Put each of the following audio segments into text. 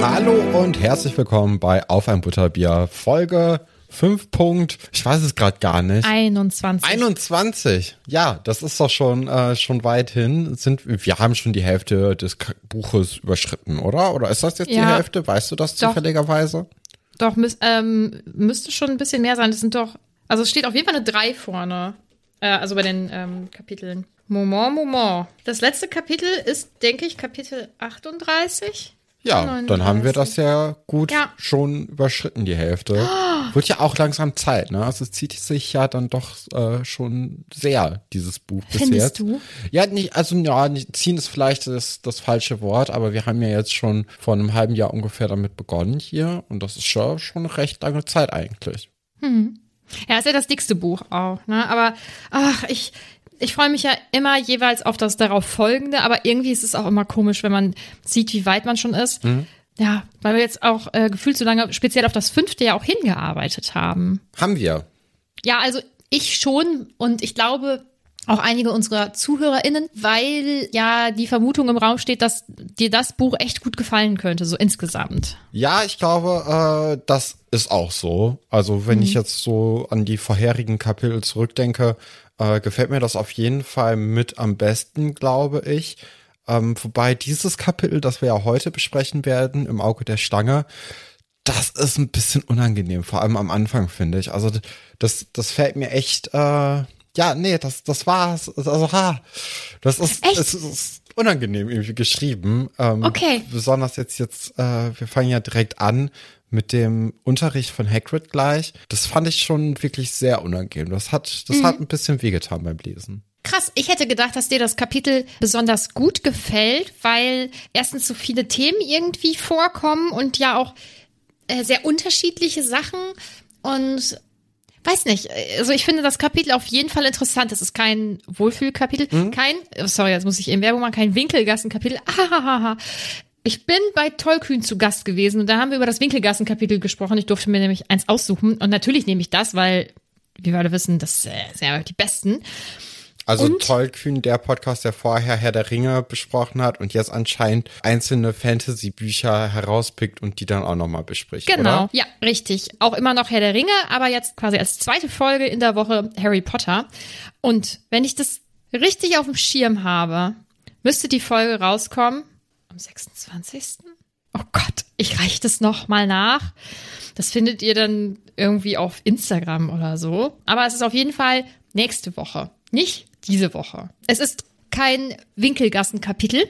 Hallo und herzlich willkommen bei Auf ein Butterbier, Folge 5 Punkt, ich weiß es gerade gar nicht. 21. 21. Ja, das ist doch schon äh, schon weit hin. Sind wir haben schon die Hälfte des Buches überschritten, oder? Oder ist das jetzt die Ja. Hälfte? Weißt du das Doch. zufälligerweise? Doch, müß, ähm, müsste schon ein bisschen mehr sein. Das sind doch, also es steht auf jeden Fall eine 3 vorne. Äh, also bei den ähm, Kapiteln. Moment, Moment. Das letzte Kapitel ist, denke ich, Kapitel 38. Ja, dann haben wir 39. das ja gut Ja. schon überschritten, die Hälfte. Wird ja auch langsam Zeit, ne? Also es zieht sich ja dann doch äh, schon sehr, dieses Buch bis Findest jetzt. du? Ja, nicht, also ja, ziehen ist vielleicht das, das falsche Wort, aber wir haben ja jetzt schon vor einem halben Jahr ungefähr damit begonnen hier und das ist schon, schon eine recht lange Zeit eigentlich. Ja, ist ja das dickste Buch auch, ne? Aber ach, ich, ich freue mich ja immer jeweils auf das darauf folgende, aber irgendwie ist es auch immer komisch, wenn man sieht, wie weit man schon ist. Ja, weil wir jetzt auch äh, gefühlt so lange speziell auf das fünfte ja auch hingearbeitet haben. Haben wir. Ja, also ich schon und ich glaube auch einige unserer ZuhörerInnen, weil ja die Vermutung im Raum steht, dass dir das Buch echt gut gefallen könnte, so insgesamt. Ja, ich glaube, äh, das ist auch so. Also wenn ich jetzt so an die vorherigen Kapitel zurückdenke, äh, gefällt mir das auf jeden Fall mit am besten, glaube ich. Ähm, wobei dieses Kapitel, das wir ja heute besprechen werden, im Auge der Stange, das ist ein bisschen unangenehm, vor allem am Anfang, finde ich. Also das, das fällt mir echt, äh, ja, nee, das, das war's. Also, ha, das ist, Echt? es ist unangenehm irgendwie geschrieben. Ähm, Okay. Besonders jetzt, jetzt, äh, wir fangen ja direkt an mit dem Unterricht von Hagrid gleich. Das fand ich schon wirklich sehr unangenehm. Das hat, das hat ein bisschen wehgetan beim Lesen. Krass, ich hätte gedacht, dass dir das Kapitel besonders gut gefällt, weil erstens so viele Themen irgendwie vorkommen und ja auch äh, sehr unterschiedliche Sachen und weiß nicht, also ich finde das Kapitel auf jeden Fall interessant. Das ist kein Wohlfühlkapitel, kein, oh, sorry, jetzt muss ich eben Werbung machen, kein Winkelgassenkapitel. Ahahaha. Ich bin bei Tollkühn zu Gast gewesen und da haben wir über das Winkelgassenkapitel gesprochen. Ich durfte mir nämlich eins aussuchen und natürlich nehme ich das, weil wie wir alle wissen, das äh, sind ja die besten. Also Und? Tollkühn, der Podcast, der vorher Herr der Ringe besprochen hat und jetzt anscheinend einzelne Fantasy-Bücher herauspickt und die dann auch nochmal bespricht. Genau, Oder? ja, richtig. Auch immer noch Herr der Ringe, aber jetzt quasi als zweite Folge in der Woche Harry Potter. Und wenn ich das richtig auf dem Schirm habe, müsste die Folge rauskommen am 26. Oh Gott, ich reiche das noch mal nach. Das findet ihr dann irgendwie auf Instagram oder so. Aber es ist auf jeden Fall nächste Woche, nicht diese Woche. Es ist kein Winkelgassen-Kapitel,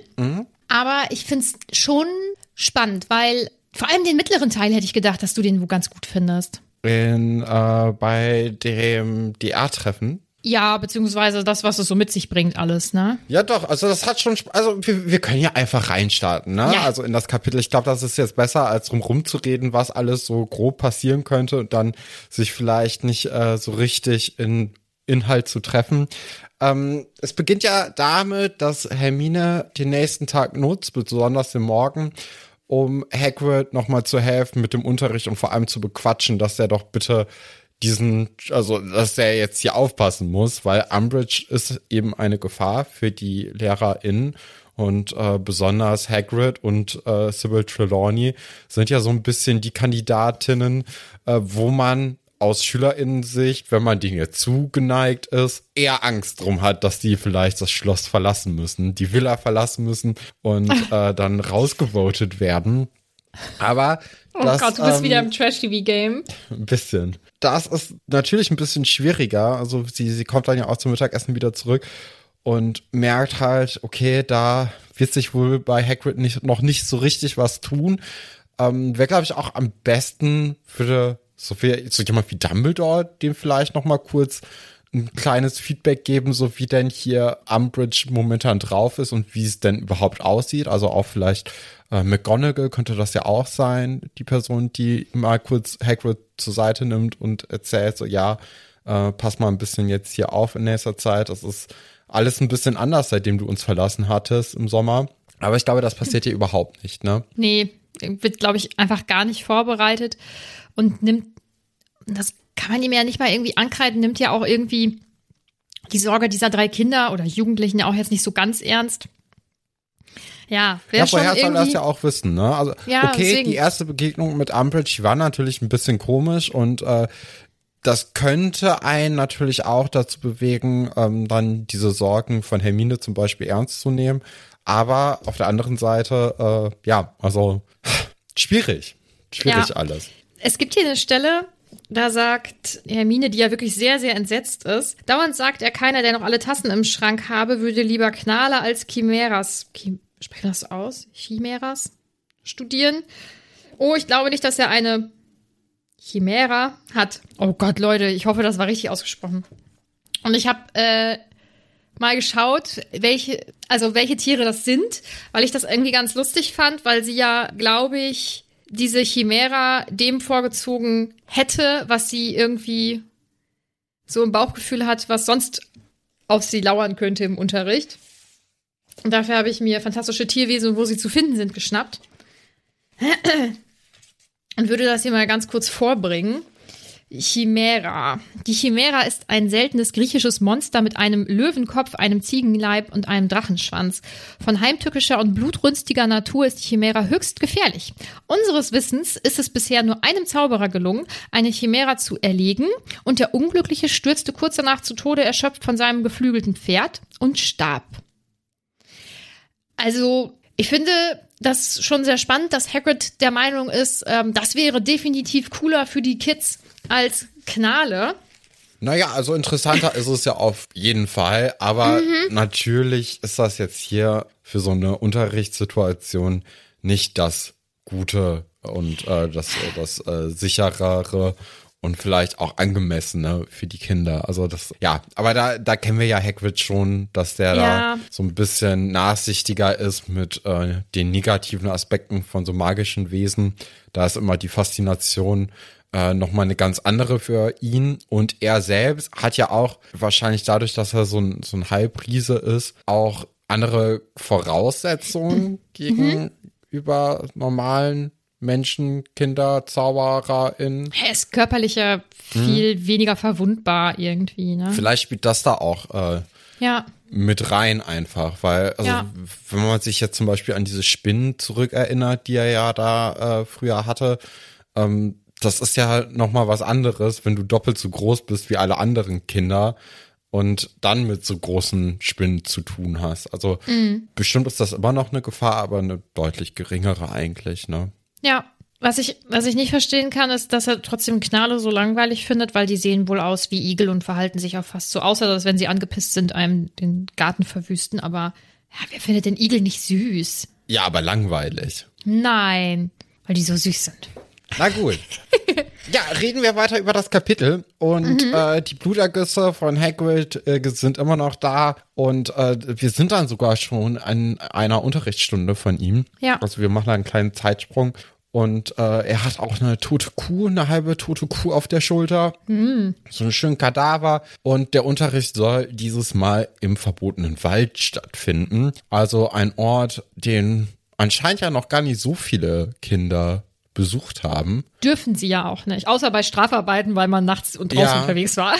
aber ich finde es schon spannend, weil vor allem den mittleren Teil hätte ich gedacht, dass du den wo ganz gut findest. In, äh, bei dem DR-Treffen, Ja, beziehungsweise das, was es so mit sich bringt, alles, ne? Ja, doch, also das hat schon, also wir, wir können ja einfach reinstarten, ne? Ja. Also in das Kapitel. Ich glaube, das ist jetzt besser, als drum rumzureden, was alles so grob passieren könnte und dann sich vielleicht nicht äh, so richtig in Inhalt zu treffen. Ähm, es beginnt ja damit, dass Hermine den nächsten Tag nutzt, besonders den Morgen, um Hagrid nochmal zu helfen mit dem Unterricht und vor allem zu bequatschen, dass er doch bitte diesen, also dass er jetzt hier aufpassen muss, weil Umbridge ist eben eine Gefahr für die LehrerInnen und äh, besonders Hagrid und äh, Sybil Trelawney sind ja so ein bisschen die Kandidatinnen, äh, wo man aus SchülerInnen-Sicht, wenn man denen jetzt zugeneigt ist, eher Angst drum hat, dass die vielleicht das Schloss verlassen müssen, die Villa verlassen müssen und äh, dann rausgevotet werden. Aber Oh das, Gott, du bist ähm, wieder im Trash-TV-Game. ein bisschen. Das ist natürlich ein bisschen schwieriger. Also sie, sie kommt dann ja auch zum Mittagessen wieder zurück und merkt halt, okay, da wird sich wohl bei Hagrid nicht, noch nicht so richtig was tun. Ähm, Wäre, glaube ich, auch am besten würde so viel, so jemand wie Dumbledore dem vielleicht noch mal kurz ein kleines Feedback geben, so wie denn hier Umbridge momentan drauf ist und wie es denn überhaupt aussieht. Also auch vielleicht äh, McGonagall könnte das ja auch sein, die Person, die mal kurz Hagrid zur Seite nimmt und erzählt so, ja, äh, pass mal ein bisschen jetzt hier auf in nächster Zeit. Das ist alles ein bisschen anders, seitdem du uns verlassen hattest im Sommer. Aber ich glaube, das passiert hier überhaupt nicht, ne? Nee, wird, glaube ich, einfach gar nicht vorbereitet und nimmt, das kann man ihm ja nicht mal irgendwie ankreiden, nimmt ja auch irgendwie die Sorge dieser drei Kinder oder Jugendlichen ja auch jetzt nicht so ganz ernst. Ja, wäre Ja, schon woher soll das ja auch wissen, ne? Also, Ja, okay, deswegen. die erste Begegnung mit Umbridge war natürlich ein bisschen komisch und äh, das könnte einen natürlich auch dazu bewegen, ähm, dann diese Sorgen von Hermine zum Beispiel ernst zu nehmen. Aber auf der anderen Seite, äh, ja, also schwierig. Schwierig Ja. alles. Es gibt hier eine Stelle, da sagt Hermine, die ja wirklich sehr, sehr entsetzt ist. Dauernd sagt er, keiner, der noch alle Tassen im Schrank habe, würde lieber Knale als Chimäras, Chim spreche das aus? Chimäras studieren. Oh, ich glaube nicht, dass er eine Chimära hat. Oh Gott, Leute, ich hoffe, das war richtig ausgesprochen. Und ich habe äh, mal geschaut, welche, also welche Tiere das sind, weil ich das irgendwie ganz lustig fand, weil sie ja, glaube ich, diese Chimära dem vorgezogen hätte, was sie irgendwie so im Bauchgefühl hat, was sonst auf sie lauern könnte im Unterricht. Und dafür habe ich mir fantastische Tierwesen, wo sie zu finden sind, geschnappt. Und würde das hier mal ganz kurz vorbringen. Chimära. Die Chimära ist ein seltenes griechisches Monster mit einem Löwenkopf, einem Ziegenleib und einem Drachenschwanz. Von heimtückischer und blutrünstiger Natur ist die Chimära höchst gefährlich. Unseres Wissens ist es bisher nur einem Zauberer gelungen, eine Chimära zu erlegen und der Unglückliche stürzte kurz danach zu Tode erschöpft von seinem geflügelten Pferd und starb. Also, ich finde das schon sehr spannend, dass Hagrid der Meinung ist, ähm, das wäre definitiv cooler für die Kids als Knale. Naja, also interessanter ist es ja auf jeden Fall, aber Mhm. natürlich ist das jetzt hier für so eine Unterrichtssituation nicht das Gute und äh, das, das äh, sicherere und vielleicht auch angemessene für die Kinder. Also das, ja, aber da, da kennen wir ja Hagrid schon, dass der Ja. da so ein bisschen nachsichtiger ist mit äh, den negativen Aspekten von so magischen Wesen. Da ist immer die Faszination äh, nochmal eine ganz andere für ihn. Und er selbst hat ja auch wahrscheinlich dadurch, dass er so ein, so ein Halbriese ist, auch andere Voraussetzungen gegenüber normalen Menschen, Kinder, ZaubererInnen. Er ist körperlicher viel weniger verwundbar irgendwie, ne? Vielleicht spielt das da auch äh, Ja. mit rein einfach, weil, also Ja. wenn man sich jetzt zum Beispiel an diese Spinnen zurückerinnert, die er ja da äh, früher hatte, ähm, das ist ja halt nochmal was anderes, wenn du doppelt so groß bist wie alle anderen Kinder und dann mit so großen Spinnen zu tun hast. Also bestimmt ist das immer noch eine Gefahr, aber eine deutlich geringere eigentlich, ne? Ja. Was ich, was ich nicht verstehen kann, ist, dass er trotzdem Knale so langweilig findet, weil die sehen wohl aus wie Igel und verhalten sich auch fast so, außer dass, wenn sie angepisst sind, einem den Garten verwüsten. Aber ja, wer findet den Igel nicht süß? Ja, aber langweilig. Nein, weil die so süß sind. Na gut. Ja, reden wir weiter über das Kapitel. Und mhm. äh, die Blutergüsse von Hagrid äh, sind immer noch da. Und äh, wir sind dann sogar schon an einer Unterrichtsstunde von ihm. Ja. Also wir machen einen kleinen Zeitsprung. Und äh, er hat auch eine tote Kuh, eine halbe tote Kuh auf der Schulter. Mhm. So einen schönen Kadaver. Und der Unterricht soll dieses Mal im verbotenen Wald stattfinden. Also ein Ort, den anscheinend ja noch gar nicht so viele Kinder besucht haben. Dürfen sie ja auch nicht, außer bei Strafarbeiten, weil man nachts und draußen ja. unterwegs war.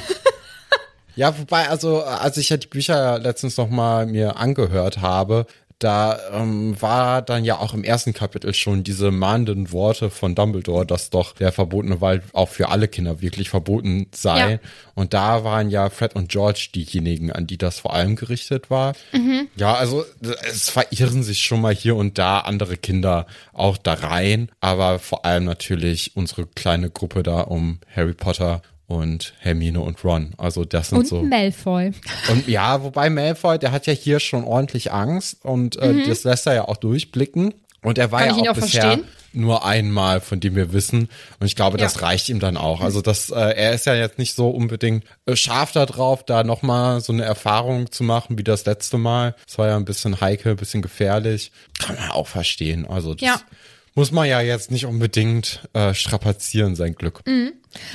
ja, wobei, also als ich ja die Bücher letztens noch mal mir angehört habe, da ähm, war dann ja auch im ersten Kapitel schon diese mahnenden Worte von Dumbledore, dass doch der verbotene Wald auch für alle Kinder wirklich verboten sei. Ja. Und da waren ja Fred und George diejenigen, an die das vor allem gerichtet war. Mhm. Ja, also es verirren sich schon mal hier und da andere Kinder auch da rein, aber vor allem natürlich unsere kleine Gruppe da um Harry Potter und Hermine und Ron. Also das sind und so. Und Malfoy. Und ja, wobei Malfoy, der hat ja hier schon ordentlich Angst und äh, mhm. das lässt er ja auch durchblicken. Und er war Kann ja auch, auch bisher verstehen? nur einmal, von dem wir wissen. Und ich glaube, ja. das reicht ihm dann auch. Also das, äh, er ist ja jetzt nicht so unbedingt äh, scharf da drauf, da nochmal so eine Erfahrung zu machen wie das letzte Mal. Es war ja ein bisschen heikel, ein bisschen gefährlich. Kann man auch verstehen. Also das ja. Muss man ja jetzt nicht unbedingt äh, strapazieren, sein Glück. Mhm.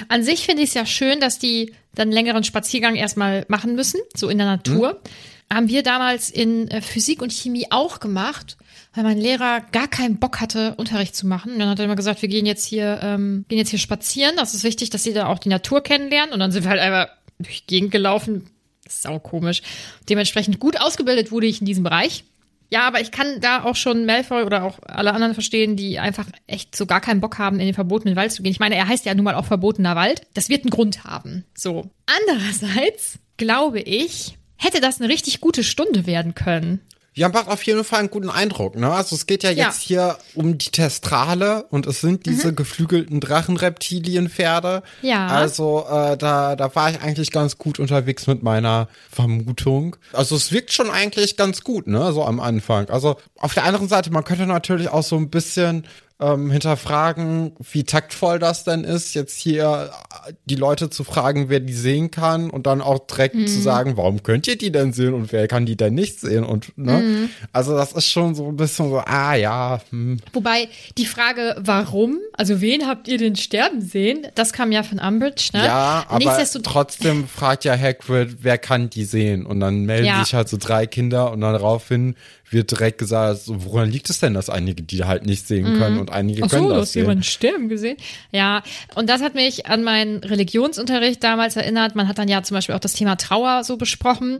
An sich finde ich es ja schön, dass die dann längeren Spaziergang erstmal machen müssen, so in der Natur. Mhm. Haben wir damals in äh, Physik und Chemie auch gemacht, weil mein Lehrer gar keinen Bock hatte, Unterricht zu machen. Und dann hat er immer gesagt, wir gehen jetzt hier, ähm, gehen jetzt hier spazieren. Das ist wichtig, dass sie da auch die Natur kennenlernen. Und dann sind wir halt einfach durch die Gegend gelaufen. Sau komisch. Dementsprechend gut ausgebildet wurde ich in diesem Bereich. Ja, aber ich kann da auch schon Malfoy oder auch alle anderen verstehen, die einfach echt so gar keinen Bock haben, in den verbotenen Wald zu gehen. Ich meine, er heißt ja nun mal auch verbotener Wald. Das wird einen Grund haben. So. Andererseits glaube ich, hätte das eine richtig gute Stunde werden können. Ja, macht auf jeden Fall einen guten Eindruck, ne? Also es geht ja jetzt ja. hier um die Testrale und es sind diese mhm. geflügelten Drachenreptilienpferde. Ja. Also äh, da, da war ich eigentlich ganz gut unterwegs mit meiner Vermutung. Also es wirkt schon eigentlich ganz gut, ne? So am Anfang. Also auf der anderen Seite, man könnte natürlich auch so ein bisschen ähm, hinterfragen, wie taktvoll das denn ist, jetzt hier die Leute zu fragen, wer die sehen kann und dann auch direkt mhm. zu sagen, warum könnt ihr die denn sehen und wer kann die denn nicht sehen und ne? Mhm. Also das ist schon so ein bisschen so, ah ja. Hm. Wobei die Frage, warum, also wen habt ihr denn sterben sehen, das kam ja von Umbridge, ne? Ja, aber trotzdem fragt ja Hagrid, wer kann die sehen und dann melden ja. sich halt so drei Kinder und dann daraufhin wird direkt gesagt, woran liegt es denn, dass einige die halt nicht sehen können mhm. und einige Ach so, können das du hast sehen. jemanden sterben gesehen. Ja, und das hat mich an meinen Religionsunterricht damals erinnert. Man hat dann ja zum Beispiel auch das Thema Trauer so besprochen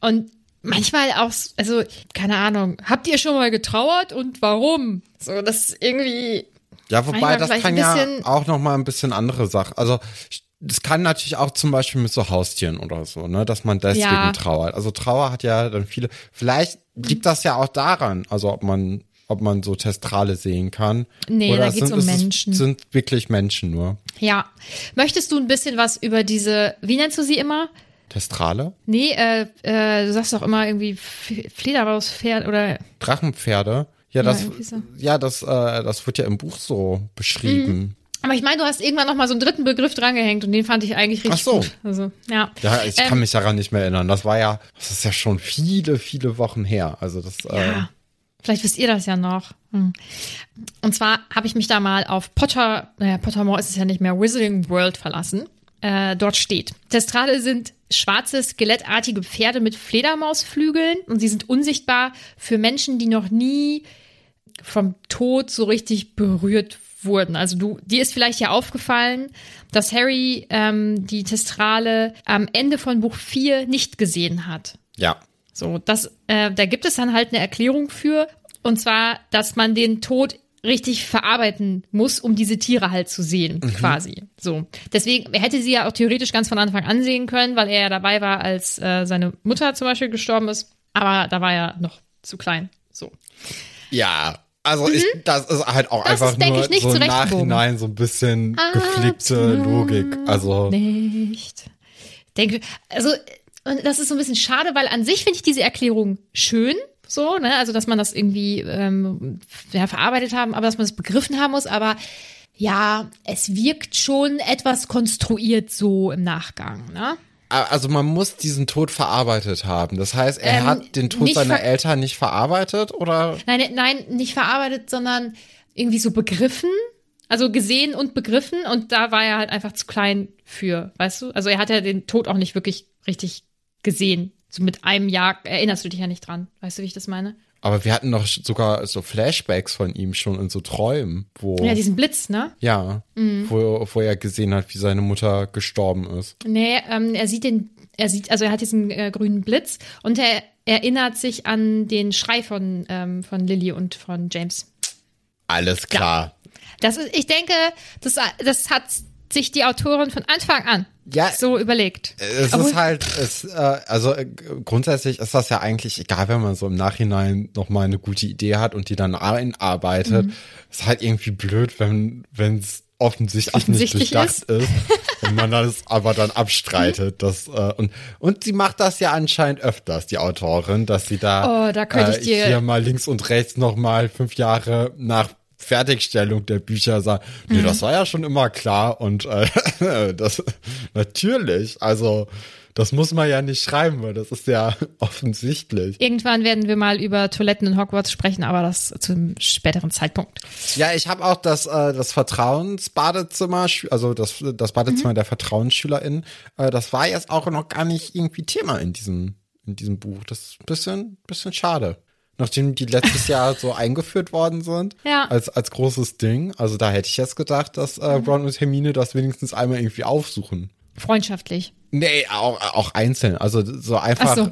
und manchmal auch, also keine Ahnung, habt ihr schon mal getrauert und warum? So, das ist irgendwie ja, wobei das kann ja auch noch mal ein bisschen andere Sachen. Also das kann natürlich auch zum Beispiel mit so Haustieren oder so, ne, dass man deswegen ja. trauert. Also Trauer hat ja dann viele. Vielleicht liegt das ja auch daran, also ob man ob man so Testrale sehen kann. Nee, oder da geht's sind, um Menschen. sind wirklich Menschen nur. Ja. Möchtest du ein bisschen was über diese, wie nennst du sie immer? Testrale? Nee, äh, äh, du sagst doch immer irgendwie Fledermauspferd oder Drachenpferde. Ja, das, ja, ja, das, äh, das wird ja im Buch so beschrieben. Mhm. Aber ich meine, du hast irgendwann noch mal so einen dritten Begriff drangehängt und den fand ich eigentlich richtig Ach so. gut. Also, ja. Ja, ich ähm, kann mich daran nicht mehr erinnern. Das war ja, das ist ja schon viele, viele Wochen her. Also das. Ja. Äh, Vielleicht wisst ihr das ja noch. Hm. Und zwar habe ich mich da mal auf Potter, naja, Pottermore ist es ja nicht mehr, Wizarding World verlassen. Äh, dort steht, Testrale sind schwarze, skelettartige Pferde mit Fledermausflügeln und sie sind unsichtbar für Menschen, die noch nie vom Tod so richtig berührt wurden. Also du, dir ist vielleicht ja aufgefallen, dass Harry ähm, die Testrale am Ende von Buch 4 nicht gesehen hat. Ja. So, das, äh, da gibt es dann halt eine Erklärung für. Und zwar, dass man den Tod richtig verarbeiten muss, um diese Tiere halt zu sehen, mhm. quasi. So. Deswegen, hätte sie ja auch theoretisch ganz von Anfang an sehen können, weil er ja dabei war, als äh, seine Mutter zum Beispiel gestorben ist. Aber da war er noch zu klein. So. Ja, also mhm. ich, das ist halt auch das einfach ist, nur ich, so im Nachhinein so ein bisschen geflippte Logik. Also nicht. Denke, also das ist so ein bisschen schade, weil an sich finde ich diese Erklärung schön, so, ne, also dass man das irgendwie ähm, ja, verarbeitet haben, aber dass man es begriffen haben muss, aber ja, es wirkt schon etwas konstruiert so im Nachgang, ne? Also man muss diesen Tod verarbeitet haben. Das heißt, er Ähm, hat den Tod seiner Eltern nicht verarbeitet oder? Nein, nein, nicht verarbeitet, sondern irgendwie so begriffen. Also gesehen und begriffen. Und da war er halt einfach zu klein für, weißt du? Also er hat ja den Tod auch nicht wirklich richtig gesehen. So mit einem Jahr erinnerst du dich ja nicht dran. Weißt du, wie ich das meine? Aber wir hatten doch sogar so Flashbacks von ihm schon in so Träumen, wo Ja, diesen Blitz, ne? ja, Mhm. wo, wo er gesehen hat, wie seine Mutter gestorben ist. Nee, ähm, er sieht den, er sieht, also er hat diesen äh, grünen Blitz und er erinnert sich an den Schrei von, ähm, von Lily und von James. Alles klar. Das ist, ich denke, das, das hat sich die Autorin von Anfang an Ja. so überlegt. Es Obwohl- ist halt, es, äh, also äh, grundsätzlich ist das ja eigentlich egal, wenn man so im Nachhinein nochmal eine gute Idee hat und die dann einarbeitet. Mhm. Ist halt irgendwie blöd, wenn es offensichtlich, Offensichtlich nicht durchdacht ist. und man das aber dann abstreitet. Das, äh, und, und sie macht das ja anscheinend öfters, die Autorin, dass sie da, Oh, da könnte ich dir- hier mal links und rechts nochmal fünf Jahre nach Fertigstellung der Bücher sagt, nee, Mhm. das war ja schon immer klar und äh, das natürlich, also das muss man ja nicht schreiben, weil das ist ja offensichtlich. Irgendwann werden wir mal über Toiletten in Hogwarts sprechen, aber das zum späteren Zeitpunkt. Ja, ich habe auch das, äh, das Vertrauensbadezimmer, also das, das Badezimmer Mhm. der VertrauensschülerInnen, äh, das war jetzt auch noch gar nicht irgendwie Thema in diesem, in diesem Buch. Das ist ein bisschen, bisschen schade. Nachdem die letztes Jahr so eingeführt worden sind, Ja. als, als großes Ding. Also da hätte ich jetzt gedacht, dass äh, Mhm. Ron und Hermine das wenigstens einmal irgendwie aufsuchen. Freundschaftlich. Nee, auch, auch einzeln. Also so einfach, Ach so.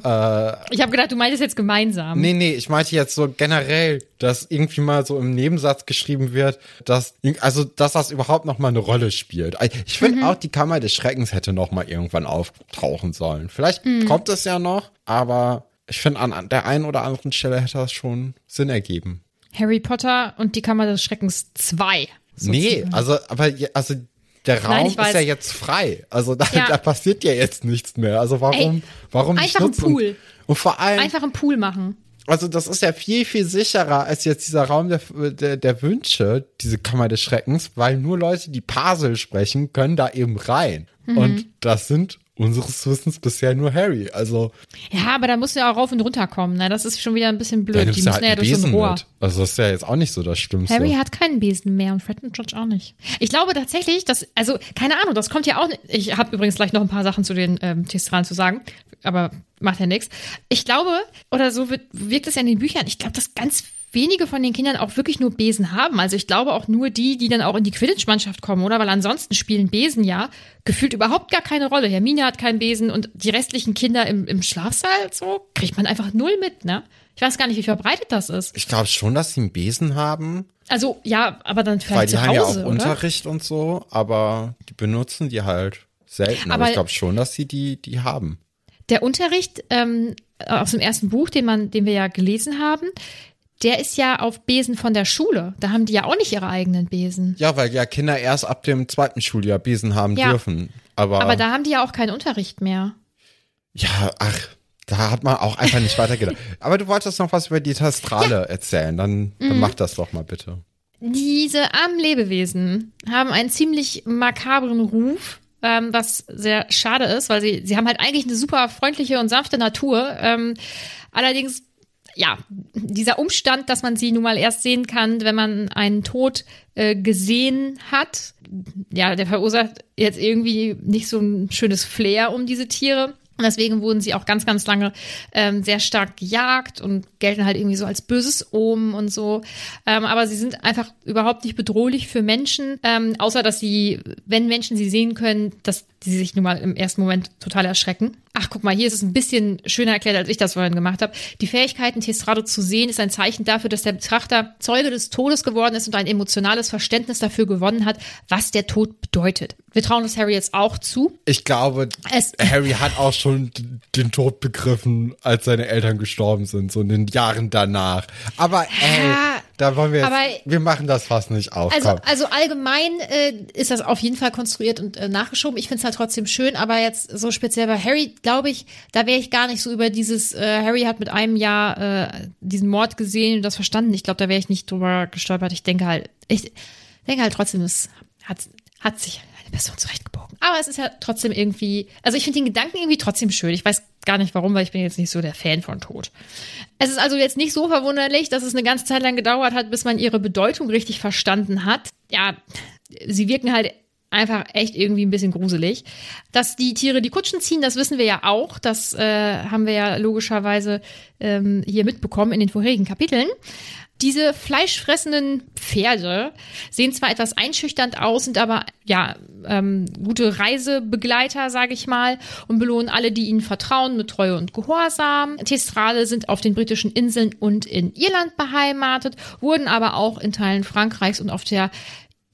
äh, Ich habe gedacht, du meintest jetzt gemeinsam. Nee, nee, ich meinte jetzt so generell, dass irgendwie mal so im Nebensatz geschrieben wird, dass, also, dass das überhaupt noch mal eine Rolle spielt. Ich finde auch, die Kammer des Schreckens hätte noch mal irgendwann auftauchen sollen. Vielleicht kommt es ja noch, aber ich finde, an, der einen oder anderen Stelle hätte das schon Sinn ergeben. Harry Potter und die Kammer des Schreckens 2. Nee, also, aber, also, der Raum Nein, ist weiß. ja jetzt frei. Also da, Ja. da passiert ja jetzt nichts mehr. Also warum, Ey, warum nicht einfach ein nutzen? Pool. Und, und vor allem, Einfach im Pool machen. Also das ist ja viel, viel sicherer als jetzt dieser Raum der, der, der Wünsche, diese Kammer des Schreckens, weil nur Leute, die Parsel sprechen, können da eben rein. Mhm. Und das sind unseres Wissens bisher nur Harry. Also Ja, aber da musst du ja auch rauf und runter kommen. Ne? Das ist schon wieder ein bisschen blöd. Die müssen halt ja durch so ein Rohr. mit. Also das ist ja jetzt auch nicht so das Schlimmste. Harry hat keinen Besen mehr und Fred und George auch nicht. Ich glaube tatsächlich, dass, also keine Ahnung, das kommt ja auch. nicht- Ich habe übrigens gleich noch ein paar Sachen zu den ähm, Testralen zu sagen, aber macht ja nichts. Ich glaube, oder so wird, wirkt es ja in den Büchern. Ich glaube, dass ganz wenige von den Kindern auch wirklich nur Besen haben. Also ich glaube auch nur die, die dann auch in die Quidditch-Mannschaft kommen, oder? Weil ansonsten spielen Besen ja gefühlt überhaupt gar keine Rolle. Hermine hat keinen Besen und die restlichen Kinder im, im Schlafsaal, so, kriegt man einfach null mit, ne? Ich weiß gar nicht, wie verbreitet das ist. Ich glaube schon, dass sie einen Besen haben, Also, ja, aber dann weil vielleicht die zu haben ja auch Hause, oder? Unterricht und so, aber die benutzen die halt selten. Aber, Aber- ich glaube schon, dass sie die, die haben. Der Unterricht ähm, aus dem ersten Buch, den man, den wir ja gelesen haben, der ist ja auf Besen von der Schule. Da haben die ja auch nicht ihre eigenen Besen. Ja, weil ja Kinder erst ab dem zweiten Schuljahr Besen haben Ja. dürfen. Aber, Aber da haben die ja auch keinen Unterricht mehr. Ja, ach, da hat man auch einfach nicht weitergedacht. Aber du wolltest noch was über die Testrale erzählen, dann, dann Mhm. mach das doch mal bitte. Diese armen Lebewesen haben einen ziemlich makabren Ruf, ähm, was sehr schade ist, weil sie, sie haben halt eigentlich eine super freundliche und sanfte Natur. Ähm, allerdings, ja, dieser Umstand, dass man sie nun mal erst sehen kann, wenn man einen Tod äh, gesehen hat, ja, der verursacht jetzt irgendwie nicht so ein schönes Flair um diese Tiere. Deswegen wurden sie auch ganz, ganz lange ähm, sehr stark gejagt und gelten halt irgendwie so als böses Omen und so. Ähm, aber sie sind einfach überhaupt nicht bedrohlich für Menschen, ähm, außer dass sie, wenn Menschen sie sehen können, dass die sich nun mal im ersten Moment total erschrecken. Ach, guck mal, hier ist es ein bisschen schöner erklärt, als ich das vorhin gemacht habe. Die Fähigkeiten, Testrado zu sehen, ist ein Zeichen dafür, dass der Betrachter Zeuge des Todes geworden ist und ein emotionales Verständnis dafür gewonnen hat, was der Tod bedeutet. Wir trauen es Harry jetzt auch zu. Ich glaube, Es- Harry hat auch schon den Tod begriffen, als seine Eltern gestorben sind, so in den Jahren danach. Aber ey, da wollen wir jetzt, aber- wir machen das fast nicht auf. Also, komm. also allgemein äh, ist das auf jeden Fall konstruiert und äh, nachgeschoben. Ich finde es halt trotzdem schön, aber jetzt so speziell bei Harry, glaube ich, da wäre ich gar nicht so über dieses, äh, Harry hat mit einem Jahr äh, diesen Mord gesehen und das verstanden. Ich glaube, da wäre ich nicht drüber gestolpert. Ich denke halt, ich, denke halt trotzdem, es hat, hat sich eine Person zurechtgebogen. Aber es ist ja trotzdem irgendwie, also ich finde den Gedanken irgendwie trotzdem schön. Ich weiß gar nicht warum, weil ich bin jetzt nicht so der Fan von Tod. Es ist also jetzt nicht so verwunderlich, dass es eine ganze Zeit lang gedauert hat, bis man ihre Bedeutung richtig verstanden hat. Ja, sie wirken halt einfach echt irgendwie ein bisschen gruselig. Dass die Tiere die Kutschen ziehen, das wissen wir ja auch. Das äh, haben wir ja logischerweise ähm, hier mitbekommen in den vorherigen Kapiteln. Diese fleischfressenden Pferde sehen zwar etwas einschüchternd aus, sind aber ja ähm, gute Reisebegleiter, sage ich mal, und belohnen alle, die ihnen vertrauen, mit Treue und Gehorsam. Testrale sind auf den britischen Inseln und in Irland beheimatet, wurden aber auch in Teilen Frankreichs und auf der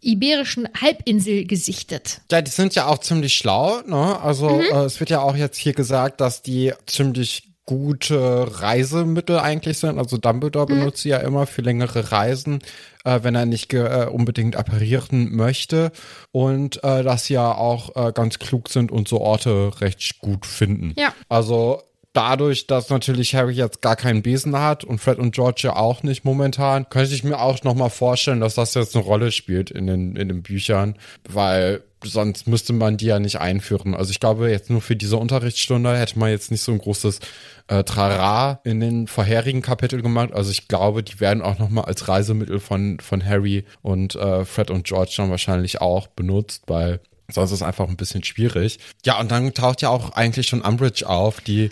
iberischen Halbinsel gesichtet. Ja, die sind ja auch ziemlich schlau. Ne? Also Mhm. äh, es wird ja auch jetzt hier gesagt, dass die ziemlich gute Reisemittel eigentlich sind. Also Dumbledore Mhm. benutzt sie ja immer für längere Reisen, äh, wenn er nicht äh, unbedingt apparieren möchte. Und äh, dass sie ja auch äh, ganz klug sind und so Orte recht gut finden. Ja. Also dadurch, dass natürlich Harry jetzt gar keinen Besen hat und Fred und George ja auch nicht momentan, könnte ich mir auch noch mal vorstellen, dass das jetzt eine Rolle spielt in den, in den Büchern, weil sonst müsste man die ja nicht einführen. Also ich glaube, jetzt nur für diese Unterrichtsstunde hätte man jetzt nicht so ein großes äh, Trara in den vorherigen Kapiteln gemacht. Also ich glaube, die werden auch noch mal als Reisemittel von, von Harry und äh, Fred und George dann wahrscheinlich auch benutzt, weil Sonst ist es einfach ein bisschen schwierig. Ja, und dann taucht ja auch eigentlich schon Umbridge auf, die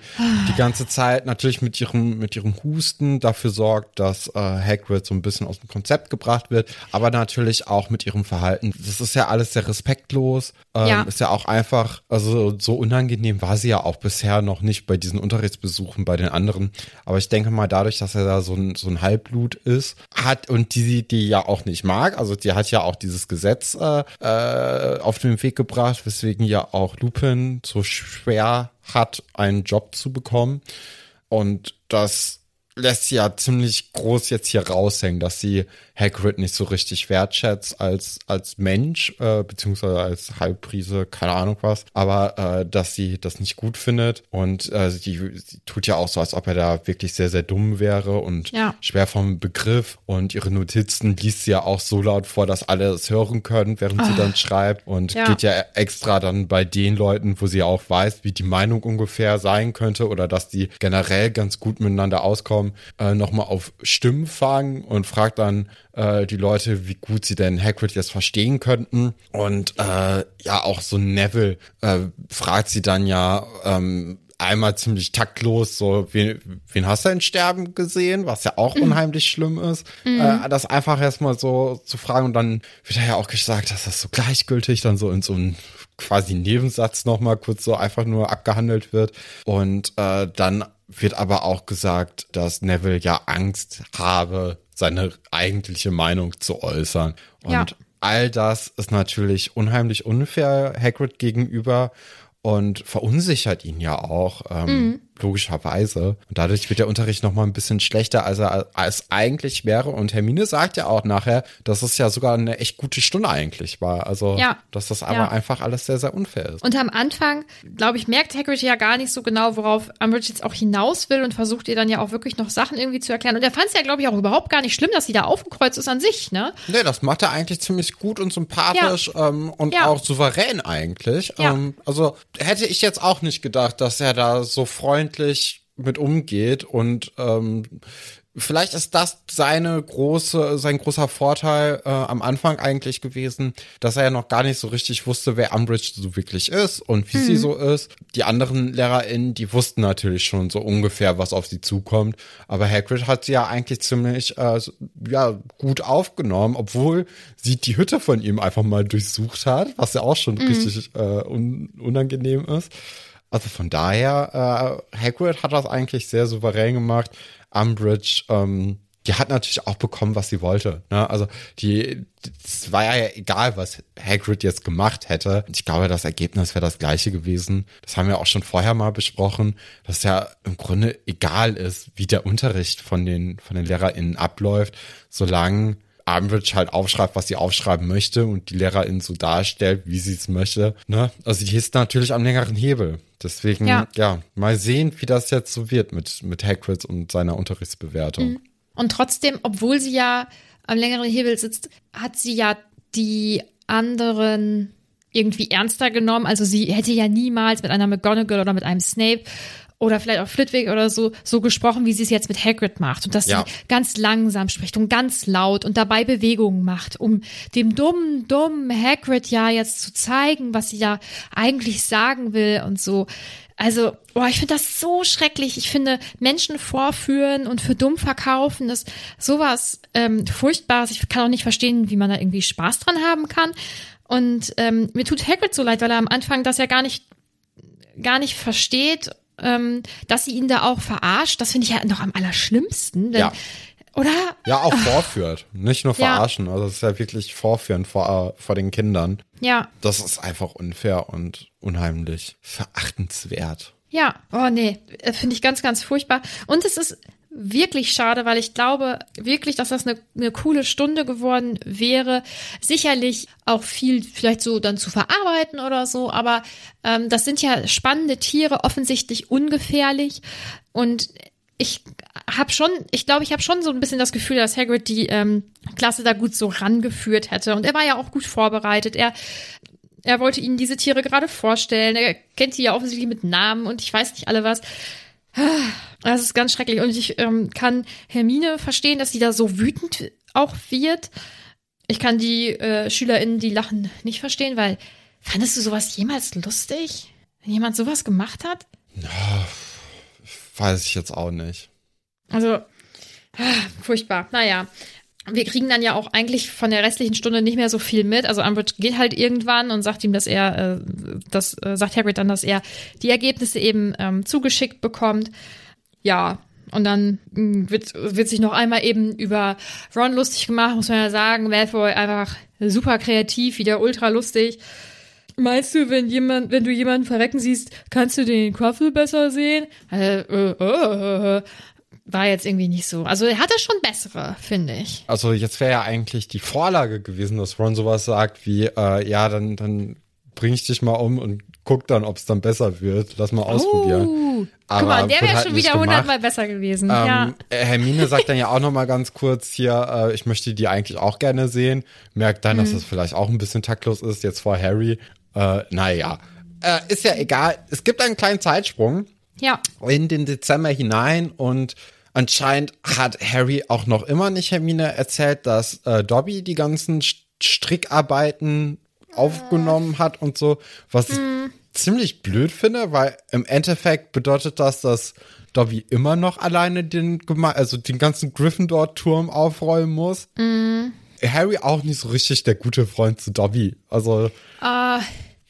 die ganze Zeit natürlich mit ihrem, mit ihrem Husten dafür sorgt, dass äh, Hagrid so ein bisschen aus dem Konzept gebracht wird, aber natürlich auch mit ihrem Verhalten. Das ist ja alles sehr respektlos. Ähm, Ja. Ist ja auch einfach, also so unangenehm war sie ja auch bisher noch nicht bei diesen Unterrichtsbesuchen bei den anderen. Aber ich denke mal, dadurch, dass er da so ein, so ein Halbblut ist, hat und die, die ja auch nicht mag, also die hat ja auch dieses Gesetz äh, äh, auf den Weg gebracht, weswegen ja auch Lupin so schwer hat, einen Job zu bekommen. Und das lässt sie ja ziemlich groß jetzt hier raushängen, dass sie Hagrid nicht so richtig wertschätzt als als Mensch, äh, beziehungsweise als Halbprise, keine Ahnung was, aber äh, dass sie das nicht gut findet und äh, sie, sie tut ja auch so, als ob er da wirklich sehr, sehr dumm wäre und Ja. schwer vom Begriff und ihre Notizen liest sie ja auch so laut vor, dass alle es hören können, während sie dann schreibt und Ah. Ja. geht ja extra dann bei den Leuten, wo sie auch weiß, wie die Meinung ungefähr sein könnte oder dass die generell ganz gut miteinander auskommen, äh, nochmal auf Stimmen fangen und fragt dann äh, die Leute, wie gut sie denn Hagrid jetzt verstehen könnten. Und äh, ja, auch so Neville äh, fragt sie dann ja, ähm, einmal ziemlich taktlos, so, wen, wen hast du denn sterben gesehen? Was ja auch unheimlich schlimm ist. Äh, das einfach erstmal so zu fragen und dann wird ja auch gesagt, dass das so gleichgültig dann so in so einem quasi Nebensatz nochmal kurz so einfach nur abgehandelt wird. Und äh, dann wird aber auch gesagt, dass Neville ja Angst habe, seine eigentliche Meinung zu äußern. Und Ja. all das ist natürlich unheimlich unfair Hagrid gegenüber und verunsichert ihn ja auch, ähm, logischerweise. Und dadurch wird der Unterricht noch mal ein bisschen schlechter, als er als eigentlich wäre. Und Hermine sagt ja auch nachher, dass es ja sogar eine echt gute Stunde eigentlich war. Also, Ja. dass das aber Ja. einfach alles sehr, sehr unfair ist. Und am Anfang, glaube ich, merkt Hagrid ja gar nicht so genau, worauf Umbridge jetzt auch hinaus will und versucht ihr dann ja auch wirklich noch Sachen irgendwie zu erklären. Und er fand es ja, glaube ich, auch überhaupt gar nicht schlimm, dass sie da aufgekreuzt ist an sich, ne? Nee, das macht er eigentlich ziemlich gut und sympathisch ähm, und Ja. auch souverän eigentlich. Ja. Ähm, also hätte ich jetzt auch nicht gedacht, dass er da so freundlich mit umgeht und ähm, vielleicht ist das seine große, sein großer Vorteil äh, am Anfang eigentlich gewesen, dass er ja noch gar nicht so richtig wusste, wer Umbridge so wirklich ist und wie sie so ist. Die anderen LehrerInnen, die wussten natürlich schon so ungefähr, was auf sie zukommt. Aber Hagrid hat sie ja eigentlich ziemlich äh, ja, gut aufgenommen, obwohl sie die Hütte von ihm einfach mal durchsucht hat, was ja auch schon richtig äh, un unangenehm ist. Also von daher, äh, Hagrid hat das eigentlich sehr souverän gemacht. Umbridge, ähm, die hat natürlich auch bekommen, was sie wollte. Ne? Also die, es war ja egal, was Hagrid jetzt gemacht hätte. Ich glaube, das Ergebnis wäre das gleiche gewesen. Das haben wir auch schon vorher mal besprochen, dass ja im Grunde egal ist, wie der Unterricht von den von den LehrerInnen abläuft, solange Umbridge halt aufschreibt, was sie aufschreiben möchte und die Lehrerin so darstellt, wie sie es möchte. Ne? Also die ist natürlich am längeren Hebel. Deswegen, ja. Ja. mal sehen, wie das jetzt so wird mit, mit Hagrid und seiner Unterrichtsbewertung. Und trotzdem, obwohl sie ja am längeren Hebel sitzt, hat sie ja die anderen irgendwie ernster genommen. Also sie hätte ja niemals mit einer McGonagall oder mit einem Snape oder vielleicht auch Flitwick oder so, so gesprochen, wie sie es jetzt mit Hagrid macht. Und dass Ja. sie ganz langsam spricht und ganz laut und dabei Bewegungen macht, um dem dummen, dummen Hagrid ja jetzt zu zeigen, was sie ja eigentlich sagen will und so. Also, boah, ich finde das so schrecklich. Ich finde, Menschen vorführen und für dumm verkaufen, ist sowas ähm, Furchtbares. Ich kann auch nicht verstehen, wie man da irgendwie Spaß dran haben kann. Und ähm, mir tut Hagrid so leid, weil er am Anfang das ja gar nicht gar nicht versteht, ähm, dass sie ihn da auch verarscht. Das finde ich ja noch am allerschlimmsten. Denn, Ja. Oder? Ja, auch vorführt. Nicht nur Ja. verarschen. Also es ist ja wirklich vorführen vor, vor den Kindern. Ja. Das ist einfach unfair und unheimlich verachtenswert. Ja, oh nee, äh, finde ich ganz, ganz furchtbar. Und es ist wirklich schade, weil ich glaube wirklich, dass das eine, eine coole Stunde geworden wäre. Sicherlich auch viel vielleicht so dann zu verarbeiten oder so, aber ähm, das sind ja spannende Tiere, offensichtlich ungefährlich. Und ich habe schon, ich glaube, ich habe schon so ein bisschen das Gefühl, dass Hagrid die ähm, Klasse da gut so rangeführt hätte. Und er war ja auch gut vorbereitet. Er er wollte ihnen diese Tiere gerade vorstellen. Er kennt die ja offensichtlich mit Namen und ich weiß nicht alle was. Das ist ganz schrecklich. Und ich ähm, kann Hermine verstehen, dass sie da so wütend auch wird. Ich kann die äh, SchülerInnen, die lachen, nicht verstehen, weil fandest du sowas jemals lustig? Wenn jemand sowas gemacht hat? Weiß ich jetzt auch nicht. Also, ah, furchtbar. Naja. Wir kriegen dann ja auch eigentlich von der restlichen Stunde nicht mehr so viel mit. Also Umbridge geht halt irgendwann und sagt ihm, dass er, äh, das äh, sagt Hagrid dann, dass er die Ergebnisse eben ähm, zugeschickt bekommt. Ja, und dann mh, wird, wird sich noch einmal eben über Ron lustig gemacht, muss man ja sagen. Malfoy einfach super kreativ, wieder ultra lustig. Meinst du, wenn jemand, wenn du jemanden verrecken siehst, kannst du den Quaffel besser sehen? Äh, äh, äh, äh, war jetzt irgendwie nicht so. Also er hatte schon bessere, finde ich. Also jetzt wäre ja eigentlich die Vorlage gewesen, dass Ron sowas sagt wie, äh, ja, dann, dann bring ich dich mal um und guck dann, ob es dann besser wird. Lass mal ausprobieren. Uh, Aber guck mal, der wäre halt schon wieder hundertmal besser gewesen. ja. Ähm, äh, Hermine sagt dann ja auch noch mal ganz kurz hier, äh, ich möchte die eigentlich auch gerne sehen. Merkt dann, dass Mhm. das vielleicht auch ein bisschen taktlos ist, jetzt vor Harry. Äh, naja, äh, ist ja egal. Es gibt einen kleinen Zeitsprung Ja. in den Dezember hinein und anscheinend hat Harry auch noch immer nicht Hermine erzählt, dass äh, Dobby die ganzen St- Strickarbeiten aufgenommen hat und so, was ich ziemlich blöd finde, weil im Endeffekt bedeutet das, dass Dobby immer noch alleine den, also den ganzen Gryffindor-Turm aufräumen muss. Harry auch nicht so richtig der gute Freund zu Dobby. Also, Ah,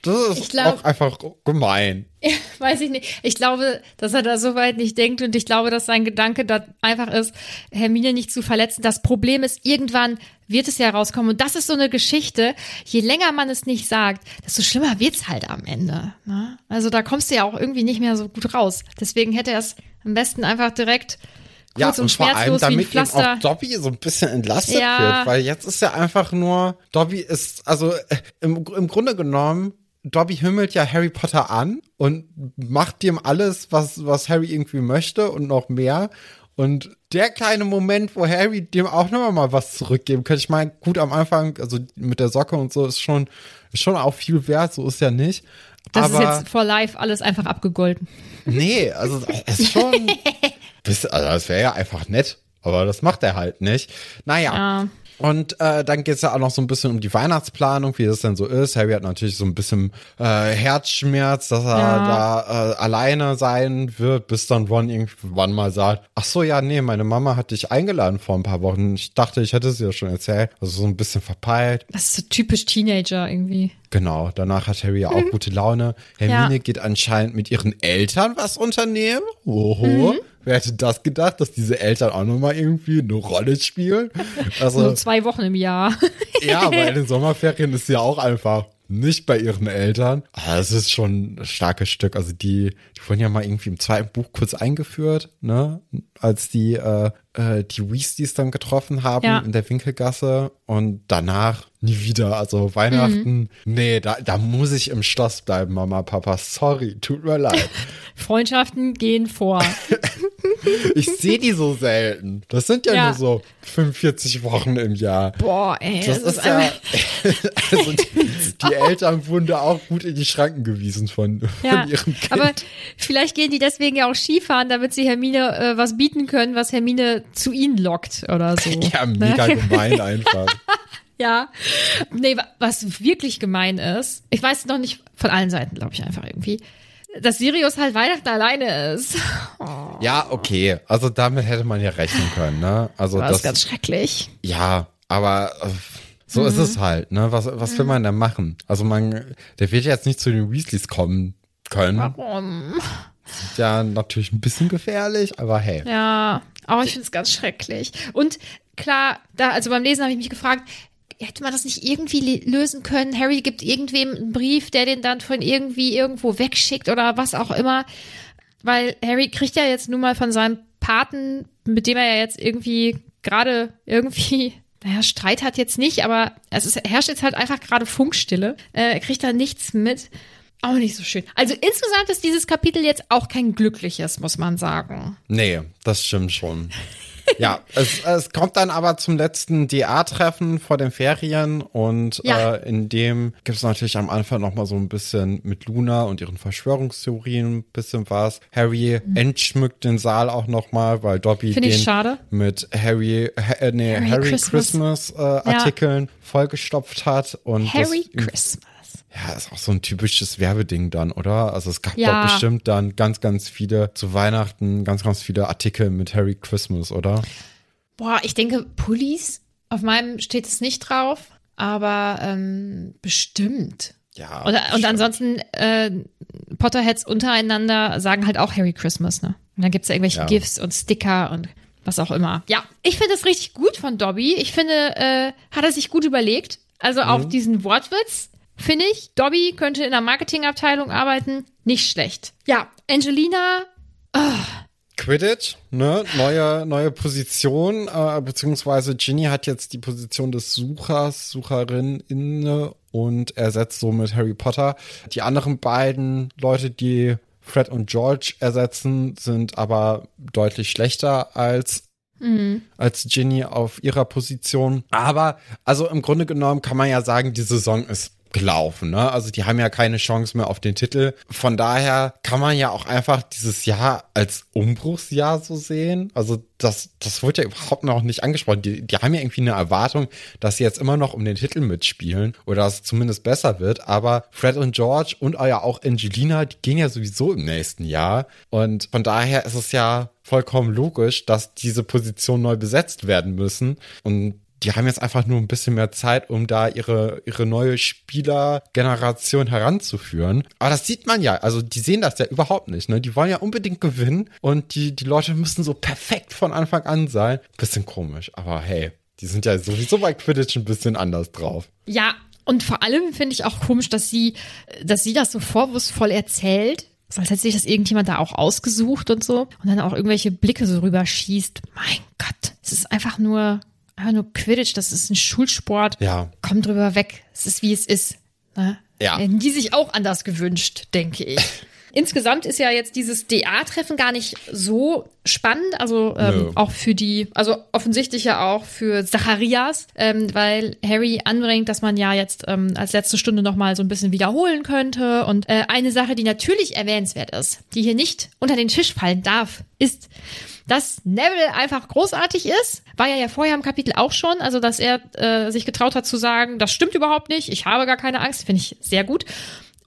das ist glaub- auch einfach gemein. weiß ich nicht. Ich glaube, dass er da so weit nicht denkt und ich glaube, dass sein Gedanke da einfach ist, Hermine nicht zu verletzen. Das Problem ist, irgendwann wird es ja rauskommen und das ist so eine Geschichte. Je länger man es nicht sagt, desto schlimmer wird's halt am Ende. Ne? Also da kommst du ja auch irgendwie nicht mehr so gut raus. Deswegen hätte er es am besten einfach direkt Ja, und, und, vor allem, damit eben auch Dobby so ein bisschen entlastet Ja. wird, weil jetzt ist ja einfach nur, Dobby ist, also äh, im, im Grunde genommen, Dobby himmelt ja Harry Potter an und macht ihm alles, was, was Harry irgendwie möchte und noch mehr. Und der kleine Moment, wo Harry dem auch noch mal was zurückgeben könnte, ich meine, gut am Anfang, also mit der Socke und so, ist schon, ist schon auch viel wert, so ist ja nicht. das Aber ist jetzt vor live alles einfach abgegolten. Nee, also es ist schon. Also das wäre ja einfach nett, aber das macht er halt nicht. Naja. Ja. Und äh, dann geht's ja auch noch so ein bisschen um die Weihnachtsplanung, wie das denn so ist. Harry hat natürlich so ein bisschen äh, Herzschmerz, dass er Ja. da äh, alleine sein wird, bis dann Ron irgendwann mal sagt, ach so, ja, nee, meine Mama hat dich eingeladen vor ein paar Wochen. Ich dachte, ich hätte es dir schon erzählt. Also so ein bisschen verpeilt. Das ist so typisch Teenager irgendwie. Genau, danach hat Harry ja auch gute Laune. Hermine Mhm. Ja. geht anscheinend mit ihren Eltern was unternehmen. Oho. Mhm. Wer hätte das gedacht, dass diese Eltern auch nochmal irgendwie eine Rolle spielen? Also, So zwei Wochen im Jahr. ja, bei den Sommerferien ist sie ja auch einfach nicht bei ihren Eltern. Aber das ist schon ein starkes Stück. Also die, die wurden ja mal irgendwie im zweiten Buch kurz eingeführt, ne? Als die äh, äh, die Weasleys dann getroffen haben Ja. in der Winkelgasse und danach nie wieder. Also Weihnachten, Mhm. nee, da, da muss ich im Schloss bleiben, Mama, Papa. Sorry, tut mir leid. Freundschaften gehen vor. Ich sehe die so selten. Das sind ja, Ja. nur so 45 Wochen im Jahr. Boah, ey. Das, ist, ja, also die, die Eltern wurden da auch gut in die Schranken gewiesen von, Ja, von ihrem Kind. aber vielleicht gehen die deswegen ja auch Skifahren, damit sie Hermine äh, was bieten können, was Hermine zu ihnen lockt oder so. ja, mega Ne? gemein einfach. Ja. Nee, wa- was wirklich gemein ist, ich weiß noch nicht von allen Seiten, glaube ich einfach irgendwie, dass Sirius halt Weihnachten alleine ist. Ja, okay. Also damit hätte man ja rechnen können, ne? Also Das das, ist ganz schrecklich. ja, aber äh, so ist Mhm. es halt, ne? Was, was will man denn machen? Also man, der wird jetzt nicht zu den Weasleys kommen können. Warum? Ist ja natürlich ein bisschen gefährlich, aber hey. Ja, aber ich finde es ganz schrecklich. Und klar, da, also beim Lesen habe ich mich gefragt, hätte man das nicht irgendwie lösen können? Harry gibt irgendwem einen Brief, der den dann von irgendwie irgendwo wegschickt oder was auch immer. Weil Harry kriegt ja jetzt nun mal von seinem Paten, mit dem er ja jetzt irgendwie gerade irgendwie, naja, Streit hat jetzt nicht, aber es ist, herrscht jetzt halt einfach gerade Funkstille. Äh, er kriegt da nichts mit. Auch nicht so schön. Also insgesamt ist dieses Kapitel jetzt auch kein glückliches, muss man sagen. Nee, das stimmt schon. ja, es, es kommt dann aber zum letzten DA-Treffen vor den Ferien und Ja. äh, in dem gibt es natürlich am Anfang noch mal so ein bisschen mit Luna und ihren Verschwörungstheorien ein bisschen was. Harry entschmückt den Saal auch noch mal, weil Dobby Mhm. Ich den mit Harry, ha, äh, nee, Harry Harry, Christmas. Christmas, äh, Artikeln vollgestopft hat und Harry das, Christmas. Ja, ist auch so ein typisches Werbeding dann, oder? Also es gab Ja. doch bestimmt dann ganz, ganz viele zu Weihnachten, ganz, ganz viele Artikel mit Harry Christmas, oder? Boah, ich denke, Pullis. Auf meinem steht es nicht drauf, aber ähm, bestimmt. Ja. Und, und stimmt. ansonsten, äh, Potterheads untereinander sagen halt auch Harry Christmas, ne? Und dann gibt's da irgendwelche Ja. GIFs und Sticker und was auch immer. Ja, ich finde das richtig gut von Dobby. Ich finde, äh, hat er sich gut überlegt. Also Mhm. auch diesen Wortwitz, finde ich. Dobby könnte in der Marketingabteilung arbeiten. Nicht schlecht. Ja, Angelina, Quidditch, ne? Neue, neue Position, äh, beziehungsweise Ginny hat jetzt die Position des Suchers, Sucherin inne und ersetzt somit Harry Potter. Die anderen beiden Leute, die Fred und George ersetzen, sind aber deutlich schlechter als als Ginny auf ihrer Position. Aber also im Grunde genommen kann man ja sagen, die Saison ist gelaufen. Ne? Also die haben ja keine Chance mehr auf den Titel. Von daher kann man ja auch einfach dieses Jahr als Umbruchsjahr so sehen. Also das, das wird ja überhaupt noch nicht angesprochen. Die, die haben ja irgendwie eine Erwartung, dass sie jetzt immer noch um den Titel mitspielen oder dass es zumindest besser wird. Aber Fred und George und ja auch Angelina, die gehen ja sowieso im nächsten Jahr. Und von daher ist es ja vollkommen logisch, dass diese Positionen neu besetzt werden müssen. Und die haben jetzt einfach nur ein bisschen mehr Zeit, um da ihre, ihre neue Spielergeneration heranzuführen. Aber das sieht man ja, also die sehen das ja überhaupt nicht. Ne? Die wollen ja unbedingt gewinnen und die, die Leute müssen so perfekt von Anfang an sein. Bisschen komisch, aber hey, die sind ja sowieso bei Quidditch ein bisschen anders drauf. Ja, und vor allem finde ich auch komisch, dass sie, dass sie das so vorwurfsvoll erzählt. So als hätte sich das irgendjemand da auch ausgesucht und so. Und dann auch irgendwelche Blicke so rüberschießt. Mein Gott, es ist einfach nur, einfach nur Quidditch, das ist ein Schulsport. Ja. Komm drüber weg. Es ist wie es ist. Ne? Ja. Hätten die sich auch anders gewünscht, denke ich. Insgesamt ist ja jetzt dieses DA-Treffen gar nicht so spannend, also ähm, auch für die, also offensichtlich ja auch für Zacharias, ähm, weil Harry anbringt, dass man ja jetzt ähm, als letzte Stunde nochmal so ein bisschen wiederholen könnte. Und äh, eine Sache, die natürlich erwähnenswert ist, die hier nicht unter den Tisch fallen darf, ist, dass Neville einfach großartig ist. War ja ja vorher im Kapitel auch schon, also dass er äh, sich getraut hat zu sagen, das stimmt überhaupt nicht, ich habe gar keine Angst, finde ich sehr gut.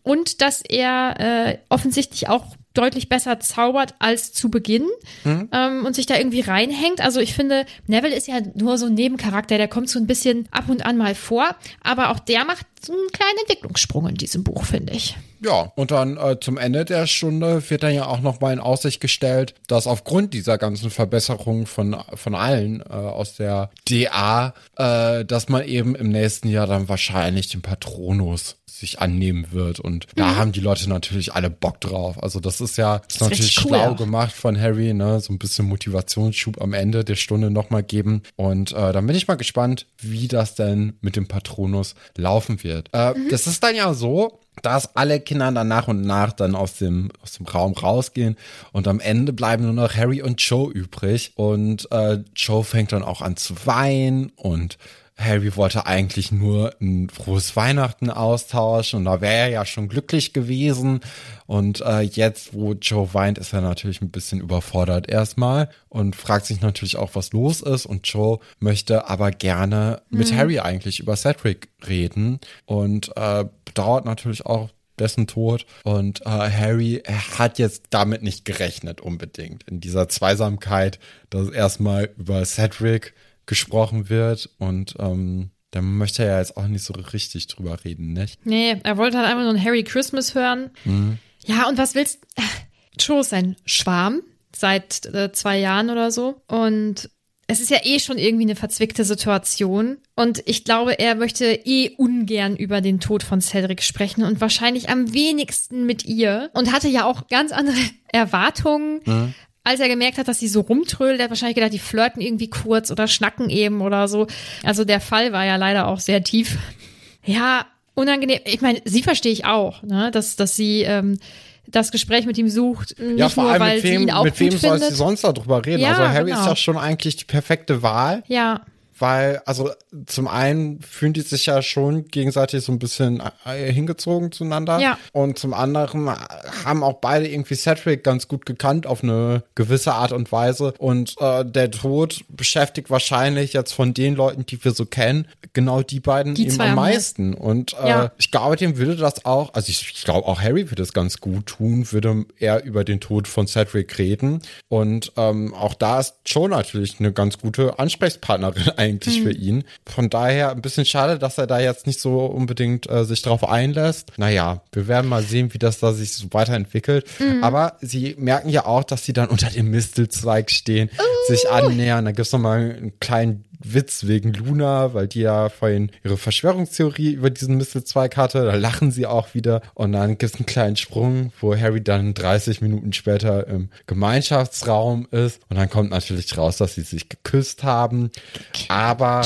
Und dass er äh, offensichtlich auch deutlich besser zaubert als zu Beginn ähm, und sich da irgendwie reinhängt. Also ich finde, Neville ist ja nur so ein Nebencharakter, der kommt so ein bisschen ab und an mal vor, aber auch der macht so einen kleinen Entwicklungssprung in diesem Buch, finde ich. Ja, und dann äh, zum Ende der Stunde wird dann ja auch nochmal in Aussicht gestellt, dass aufgrund dieser ganzen Verbesserungen von, von allen äh, aus der DA, äh, dass man eben im nächsten Jahr dann wahrscheinlich den Patronus sich annehmen wird. Und mhm. da haben die Leute natürlich alle Bock drauf. Also das ist ja das ist natürlich cool, schlau gemacht von Harry, ne? So ein bisschen Motivationsschub am Ende der Stunde nochmal geben. Und äh, dann bin ich mal gespannt, wie das denn mit dem Patronus laufen wird. Äh, mhm. Das ist dann ja so, dass alle Kinder dann nach und nach dann aus dem, aus dem Raum rausgehen und am Ende bleiben nur noch Harry und Joe übrig und äh, Joe fängt dann auch an zu weinen und Harry wollte eigentlich nur ein frohes Weihnachten austauschen und da wäre er ja schon glücklich gewesen. Und äh, jetzt, wo Joe weint, ist er natürlich ein bisschen überfordert erstmal und fragt sich natürlich auch, was los ist. Und Joe möchte aber gerne mit mhm. Harry eigentlich über Cedric reden und äh, bedauert natürlich auch dessen Tod. Und äh, Harry er hat jetzt damit nicht gerechnet unbedingt. In dieser Zweisamkeit, dass erstmal über Cedric gesprochen wird und ähm, da möchte er ja jetzt auch nicht so richtig drüber reden, nicht? Nee, er wollte halt einfach nur ein Harry Christmas hören. Mhm. Ja, und was willst Joe ist ein Schwarm seit äh, zwei Jahren oder so und es ist ja eh schon irgendwie eine verzwickte Situation. Und ich glaube, er möchte eh ungern über den Tod von Cedric sprechen und wahrscheinlich am wenigsten mit ihr. Und hatte ja auch ganz andere Erwartungen mhm als er gemerkt hat, dass sie so rumtrödelt, er hat wahrscheinlich gedacht, die flirten irgendwie kurz oder schnacken eben oder so. Also der Fall war ja leider auch sehr tief. Ja, unangenehm. Ich meine, sie verstehe ich auch, ne, dass, dass sie ähm, das Gespräch mit ihm sucht. Nicht ja, vor nur, allem weil mit wem, sie ihn auch mit wem soll sie sonst darüber reden? Ja, also Harry genau. ist ja schon eigentlich die perfekte Wahl. Ja weil, also zum einen fühlen die sich ja schon gegenseitig so ein bisschen äh, hingezogen zueinander. Ja. Und zum anderen haben auch beide irgendwie Cedric ganz gut gekannt auf eine gewisse Art und Weise. Und äh, der Tod beschäftigt wahrscheinlich jetzt von den Leuten, die wir so kennen, genau die beiden die eben am meisten. Und äh, ja. ich glaube, dem würde das auch, also ich, ich glaube auch Harry würde es ganz gut tun, würde er über den Tod von Cedric reden. Und ähm, auch da ist Joe natürlich eine ganz gute Ansprechpartnerin eigentlich mhm. für ihn. Von daher ein bisschen schade, dass er da jetzt nicht so unbedingt äh, sich drauf einlässt. Naja, wir werden mal sehen, wie das da sich so weiterentwickelt. Mhm. Aber sie merken ja auch, dass sie dann unter dem Mistelzweig stehen, uh. sich annähern. Da gibt's noch mal einen kleinen Witz wegen Luna, weil die ja vorhin ihre Verschwörungstheorie über diesen Mistelzweig hatte. Da lachen sie auch wieder. Und dann gibt es einen kleinen Sprung, wo Harry dann 30 Minuten später im Gemeinschaftsraum ist. Und dann kommt natürlich raus, dass sie sich geküsst haben. Aber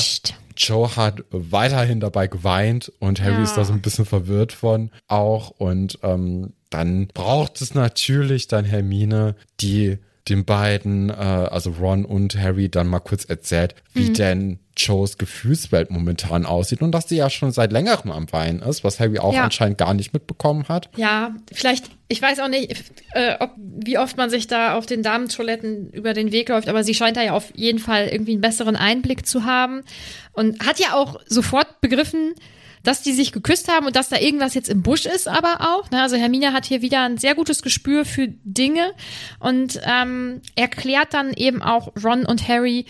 Joe hat weiterhin dabei geweint und Harry ja. ist da so ein bisschen verwirrt von auch. Und ähm, dann braucht es natürlich dann Hermine, die den beiden, äh, also Ron und Harry, dann mal kurz erzählt, wie mhm. denn Joes Gefühlswelt momentan aussieht und dass sie ja schon seit längerem am Weinen ist, was Harry auch ja. anscheinend gar nicht mitbekommen hat. Ja, vielleicht, ich weiß auch nicht, äh, ob, wie oft man sich da auf den Damentoiletten über den Weg läuft, aber sie scheint da ja auf jeden Fall irgendwie einen besseren Einblick zu haben und hat ja auch sofort begriffen, dass die sich geküsst haben und dass da irgendwas jetzt im Busch ist, aber auch. Ne? Also Hermine hat hier wieder ein sehr gutes Gespür für Dinge und ähm, erklärt dann eben auch Ron und Harry,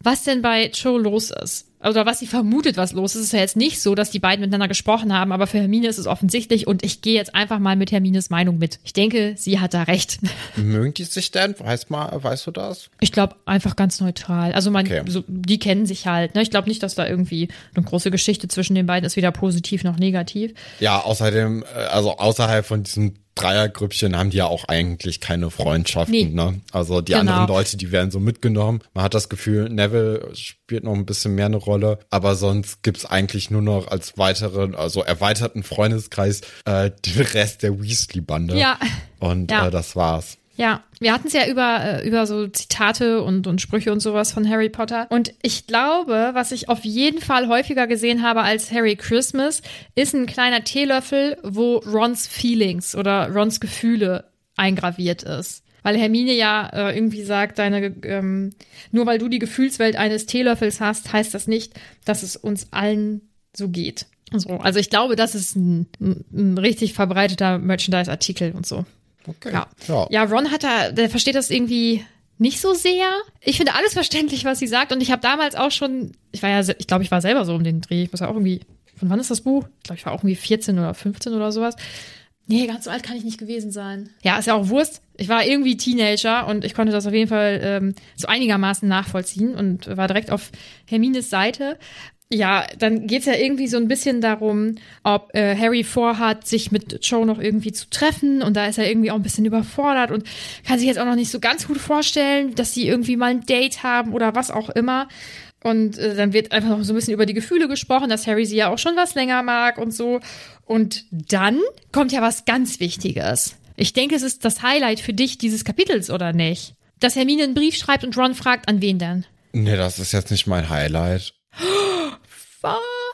was denn bei Joe los ist oder was sie vermutet, was los ist, ist ja jetzt nicht so, dass die beiden miteinander gesprochen haben, aber für Hermine ist es offensichtlich und ich gehe jetzt einfach mal mit Hermines Meinung mit. Ich denke, sie hat da recht. Mögen die sich denn? Weiß mal, weißt du das? Ich glaube einfach ganz neutral. Also man, okay. so, die kennen sich halt. Ne? Ich glaube nicht, dass da irgendwie eine große Geschichte zwischen den beiden ist, weder positiv noch negativ. Ja, außerdem, äh, also außerhalb von diesem Dreiergrüppchen haben die ja auch eigentlich keine Freundschaften. Nee. Ne? Also die genau. anderen Leute, die werden so mitgenommen. Man hat das Gefühl, Neville spielt noch ein bisschen mehr eine Rolle, aber sonst gibt's eigentlich nur noch als weiteren, also erweiterten Freundeskreis äh, den Rest der Weasley-Bande. Ja. Und ja. Äh, das war's. Ja, wir hatten es ja über, äh, über so Zitate und, und Sprüche und sowas von Harry Potter. Und ich glaube, was ich auf jeden Fall häufiger gesehen habe als Harry Christmas, ist ein kleiner Teelöffel, wo Rons Feelings oder Rons Gefühle eingraviert ist. Weil Hermine ja äh, irgendwie sagt, deine, ähm, nur weil du die Gefühlswelt eines Teelöffels hast, heißt das nicht, dass es uns allen so geht. So, also ich glaube, das ist ein, ein richtig verbreiteter Merchandise-Artikel und so. Okay. Ja. ja. ja, Ron hat da, der versteht das irgendwie nicht so sehr. Ich finde alles verständlich, was sie sagt. Und ich habe damals auch schon, ich war ja, ich glaube, ich war selber so um den Dreh. Ich muss ja auch irgendwie, von wann ist das Buch? Ich glaube, ich war auch irgendwie 14 oder 15 oder sowas. Nee, ganz so alt kann ich nicht gewesen sein. Ja, ist ja auch Wurst. Ich war irgendwie Teenager und ich konnte das auf jeden Fall ähm, so einigermaßen nachvollziehen und war direkt auf Hermines Seite. Ja, dann geht's ja irgendwie so ein bisschen darum, ob äh, Harry vorhat, sich mit Joe noch irgendwie zu treffen. Und da ist er irgendwie auch ein bisschen überfordert und kann sich jetzt auch noch nicht so ganz gut vorstellen, dass sie irgendwie mal ein Date haben oder was auch immer. Und äh, dann wird einfach noch so ein bisschen über die Gefühle gesprochen, dass Harry sie ja auch schon was länger mag und so. Und dann kommt ja was ganz Wichtiges. Ich denke, es ist das Highlight für dich dieses Kapitels, oder nicht? Dass Hermine einen Brief schreibt und Ron fragt, an wen denn? Nee, das ist jetzt nicht mein Highlight.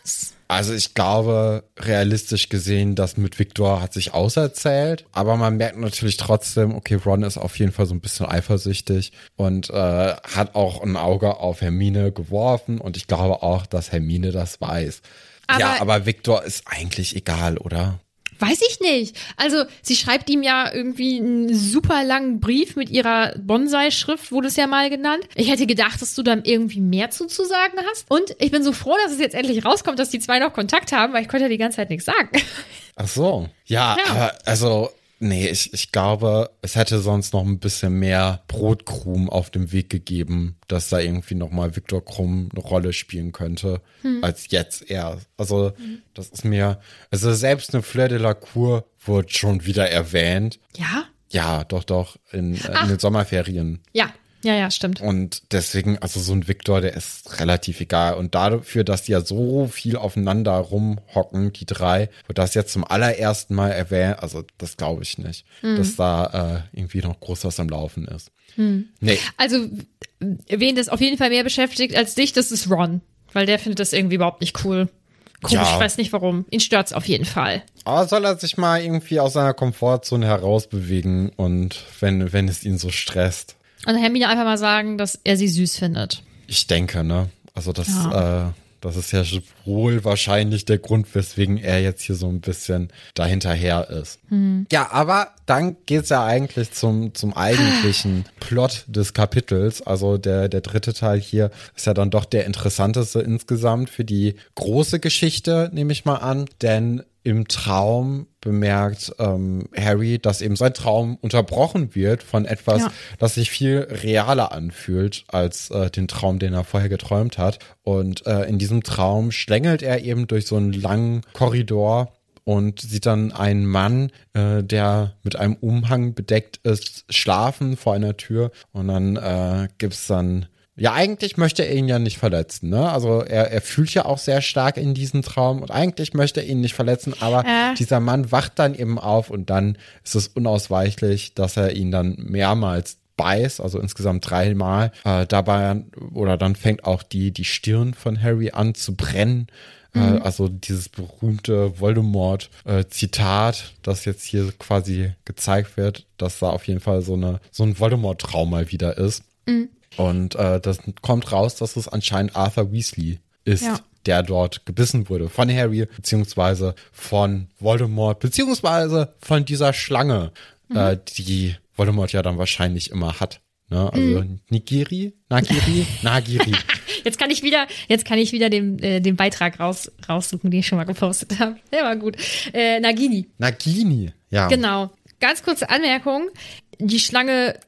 Was? Also ich glaube, realistisch gesehen, das mit Victor hat sich auserzählt, aber man merkt natürlich trotzdem, okay, Ron ist auf jeden Fall so ein bisschen eifersüchtig und äh, hat auch ein Auge auf Hermine geworfen und ich glaube auch, dass Hermine das weiß. Aber- ja, aber Victor ist eigentlich egal, oder? Weiß ich nicht. Also, sie schreibt ihm ja irgendwie einen super langen Brief mit ihrer Bonsai-Schrift, wurde es ja mal genannt. Ich hätte gedacht, dass du da irgendwie mehr zu, zu sagen hast. Und ich bin so froh, dass es jetzt endlich rauskommt, dass die zwei noch Kontakt haben, weil ich konnte ja die ganze Zeit nichts sagen. Ach so. Ja, Ja. aber also, nee, ich, ich glaube, es hätte sonst noch ein bisschen mehr Brotkrumm auf dem Weg gegeben, dass da irgendwie nochmal Viktor Krumm eine Rolle spielen könnte, als jetzt er. Also, das ist mir, also selbst eine Fleur de la Cour wird schon wieder erwähnt. Ja? Ja, doch, doch, in, äh, in den Sommerferien. Ja. Ja, ja, stimmt. Und deswegen, also so ein Victor, der ist relativ egal. Und dafür, dass die ja so viel aufeinander rumhocken, die drei, wird das jetzt zum allerersten Mal erwähnt. Also das glaube ich nicht, dass da äh, irgendwie noch groß was am Laufen ist. Nee, Also, wen das auf jeden Fall mehr beschäftigt als dich, das ist Ron. Weil der findet das irgendwie überhaupt nicht cool. Komisch, Ja. ich weiß nicht warum. Ihn stört's auf jeden Fall. aber soll er sich mal irgendwie aus seiner Komfortzone herausbewegen und wenn, wenn es ihn so stresst. Und Hermine einfach mal sagen, dass er sie süß findet. Ich denke, ne? Also das, äh, das ist ja wohl wahrscheinlich der Grund, weswegen er jetzt hier so ein bisschen dahinterher ist. Ja, aber dann geht's ja eigentlich zum, zum eigentlichen Plot des Kapitels. Also der, der dritte Teil hier ist ja dann doch der interessanteste insgesamt für die große Geschichte, nehme ich mal an. Denn im Traum bemerkt ähm, Harry, dass eben sein Traum unterbrochen wird von etwas, Ja. das sich viel realer anfühlt als äh, den Traum, den er vorher geträumt hat. Und äh, in diesem Traum schlängelt er eben durch so einen langen Korridor und sieht dann einen Mann, äh, der mit einem Umhang bedeckt ist, schlafen vor einer Tür. Und dann äh, gibt's dann ja, eigentlich möchte er ihn ja nicht verletzen, ne? Also er, er fühlt ja auch sehr stark in diesen Traum und eigentlich möchte er ihn nicht verletzen, aber Äh. dieser Mann wacht dann eben auf und dann ist es unausweichlich, dass er ihn dann mehrmals beißt, also insgesamt dreimal. Äh, dabei oder dann fängt auch die, die Stirn von Harry an zu brennen. Äh, also dieses berühmte Voldemort-Zitat, das jetzt hier quasi gezeigt wird, dass da auf jeden Fall so eine so ein Voldemort-Traum mal wieder ist. Und äh, das kommt raus, dass es anscheinend Arthur Weasley ist, Ja. der dort gebissen wurde von Harry, beziehungsweise von Voldemort, beziehungsweise von dieser Schlange, äh, die Voldemort ja dann wahrscheinlich immer hat. Ne? Also Nigiri, Nagiri, Nagiri. Jetzt kann ich wieder, jetzt kann ich wieder den, äh, den Beitrag raus, raussuchen, den ich schon mal gepostet habe. Der war gut. Äh, Nagini. Nagini, ja. Genau. Ganz kurze Anmerkung. Die Schlange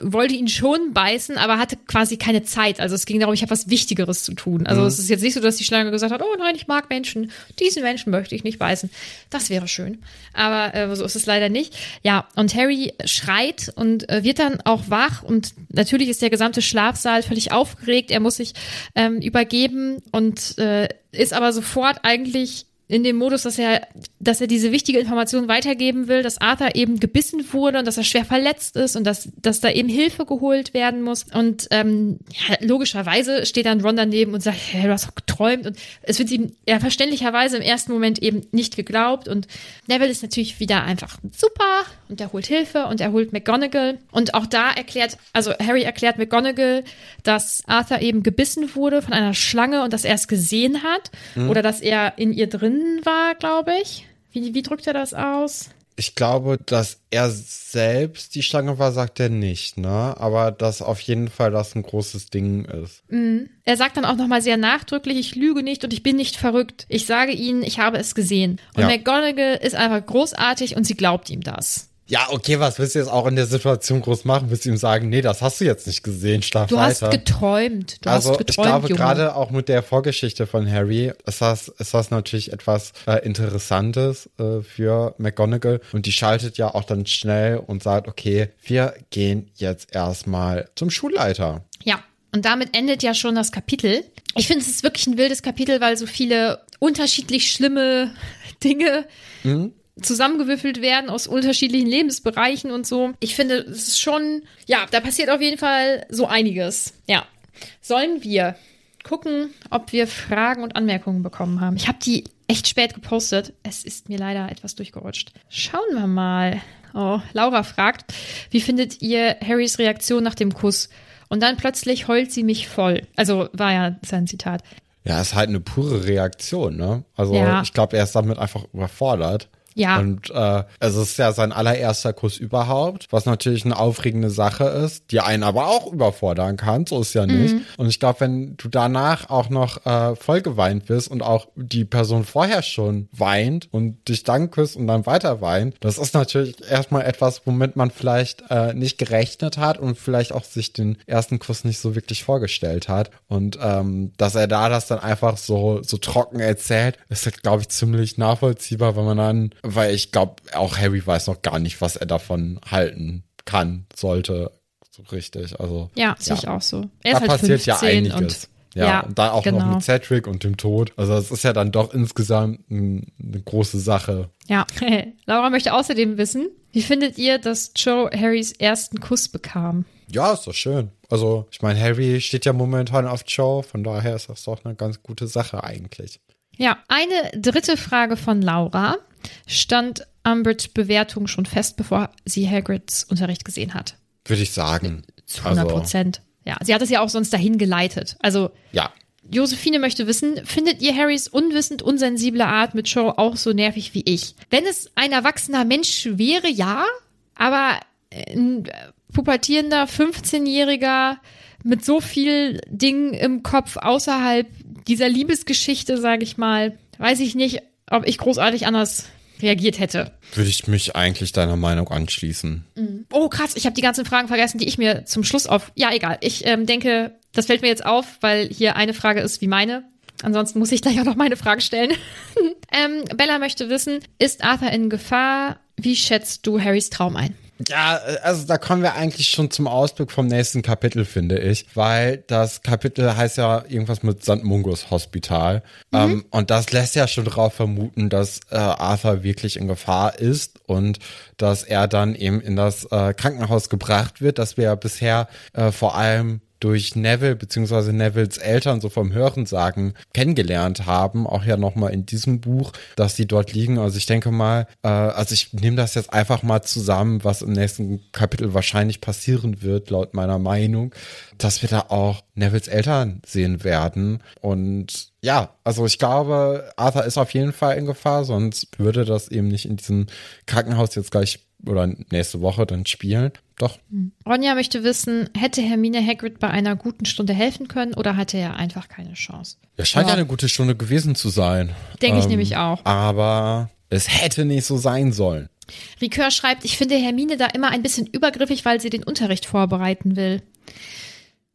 wollte ihn schon beißen, aber hatte quasi keine Zeit. Also es ging darum, ich habe was Wichtigeres zu tun. Also es ist jetzt nicht so, dass die Schlange gesagt hat, oh nein, ich mag Menschen, diesen Menschen möchte ich nicht beißen. Das wäre schön. Aber äh, so ist es leider nicht. Ja, und Harry schreit und äh, wird dann auch wach und natürlich ist der gesamte Schlafsaal völlig aufgeregt. Er muss sich ähm, übergeben und äh, ist aber sofort eigentlich in dem Modus, dass er, dass er diese wichtige Information weitergeben will, dass Arthur eben gebissen wurde und dass er schwer verletzt ist und dass, dass da eben Hilfe geholt werden muss. Und ähm, ja, logischerweise steht dann Ron daneben und sagt, hey, du hast doch geträumt. Und es wird ihm ja verständlicherweise im ersten Moment eben nicht geglaubt. Und Neville ist natürlich wieder einfach super und er holt Hilfe und er holt McGonagall. Und auch da erklärt, also Harry erklärt McGonagall, dass Arthur eben gebissen wurde von einer Schlange und dass er es gesehen hat oder dass er in ihr drin war, glaube ich. Wie, wie drückt er das aus? Ich glaube, dass er selbst die Schlange war, sagt er nicht, ne? Aber dass auf jeden Fall das ein großes Ding ist. Er sagt dann auch nochmal sehr nachdrücklich, ich lüge nicht und ich bin nicht verrückt. Ich sage Ihnen, ich habe es gesehen. Und Ja. McGonagall ist einfach großartig und sie glaubt ihm das. Ja, okay, was willst du jetzt auch in der Situation groß machen? Willst du ihm sagen, nee, das hast du jetzt nicht gesehen, schlaf Du hast weiter. geträumt. Du also hast geträumt, ich glaube Junge. gerade auch mit der Vorgeschichte von Harry ist das, ist das natürlich etwas äh, Interessantes äh, für McGonagall und die schaltet ja auch dann schnell und sagt, okay, wir gehen jetzt erstmal zum Schulleiter. Ja, und damit endet ja schon das Kapitel. Ich finde, es ist wirklich ein wildes Kapitel, weil so viele unterschiedlich schlimme Dinge zusammengewürfelt werden aus unterschiedlichen Lebensbereichen und so. Ich finde, es ist schon, ja, da passiert auf jeden Fall so einiges. Ja. Sollen wir gucken, ob wir Fragen und Anmerkungen bekommen haben? Ich habe die echt spät gepostet. Es ist mir leider etwas durchgerutscht. Schauen wir mal. Oh, Laura fragt, wie findet ihr Harrys Reaktion nach dem Kuss? Und dann plötzlich heult sie mich voll. Also war ja sein Zitat. Ja, ist halt eine pure Reaktion, ne? Also Ja. ich glaube, er ist damit einfach überfordert. Ja. Und äh, es ist ja sein allererster Kuss überhaupt, was natürlich eine aufregende Sache ist, die einen aber auch überfordern kann, so ist ja nicht. Mhm. Und ich glaube, wenn du danach auch noch äh, voll geweint bist und auch die Person vorher schon weint und dich dann küsst und dann weiter weint, das ist natürlich erstmal etwas, womit man vielleicht äh, nicht gerechnet hat und vielleicht auch sich den ersten Kuss nicht so wirklich vorgestellt hat. Und ähm, dass er da das dann einfach so, so trocken erzählt, ist, halt, glaube ich, ziemlich nachvollziehbar, wenn man dann, weil ich glaube, auch Harry weiß noch gar nicht, was er davon halten kann, sollte. So richtig. Also Ja, sehe ich auch so. Er da halt passiert 15 ja einiges. und ja, ja, und dann auch genau. noch mit Cedric und dem Tod. Also es ist ja dann doch insgesamt ein, eine große Sache. Ja. Laura möchte außerdem wissen, wie findet ihr, dass Joe Harrys ersten Kuss bekam? Ja, ist doch schön. Also, ich meine, Harry steht ja momentan auf Joe, von daher ist das doch eine ganz gute Sache eigentlich. Ja, eine dritte Frage von Laura. Stand Umbridge Bewertung schon fest, bevor sie Hagrids Unterricht gesehen hat? Würde ich sagen. Zu 100 Also, Prozent. Ja, sie hat es ja auch sonst dahin geleitet. Also, ja. Josephine möchte wissen, findet ihr Harrys unwissend unsensible Art mit Joe auch so nervig wie ich? Wenn es ein erwachsener Mensch wäre, ja, aber ein pubertierender 15-Jähriger mit so viel Dingen im Kopf außerhalb dieser Liebesgeschichte, sage ich mal, weiß ich nicht, ob ich großartig anders reagiert hätte. Würde ich mich eigentlich deiner Meinung anschließen. Oh, krass, ich habe die ganzen Fragen vergessen, die ich mir zum Schluss auf. Ja, egal. Ich ähm, denke, das fällt mir jetzt auf, weil hier eine Frage ist wie meine. Ansonsten muss ich gleich auch noch meine Frage stellen. ähm, Bella möchte wissen, ist Arthur in Gefahr? Wie schätzt du Harrys Traum ein? Ja, also da kommen wir eigentlich schon zum Ausblick vom nächsten Kapitel, finde ich, weil das Kapitel heißt ja irgendwas mit St. Mungus Hospital. Ähm, und das lässt ja schon darauf vermuten, dass äh, Arthur wirklich in Gefahr ist und dass er dann eben in das äh, Krankenhaus gebracht wird, das wir ja bisher äh, vor allem durch Neville beziehungsweise Nevilles Eltern so vom Hörensagen kennengelernt haben, auch ja nochmal in diesem Buch, dass sie dort liegen. Also ich denke mal, äh, also ich nehme das jetzt einfach mal zusammen, was im nächsten Kapitel wahrscheinlich passieren wird, laut meiner Meinung, dass wir da auch Nevilles Eltern sehen werden. Und ja, also ich glaube, Arthur ist auf jeden Fall in Gefahr, sonst würde das eben nicht in diesem Krankenhaus jetzt gleich oder nächste Woche dann spielen. Doch, Ronja möchte wissen, hätte Hermine Hagrid bei einer guten Stunde helfen können oder hatte er einfach keine Chance? Ja, scheint ja. Eine gute Stunde gewesen zu sein. Denke ich nämlich auch. Aber es hätte nicht so sein sollen. Ricœur schreibt, ich finde Hermine da immer ein bisschen übergriffig, weil sie den Unterricht vorbereiten will.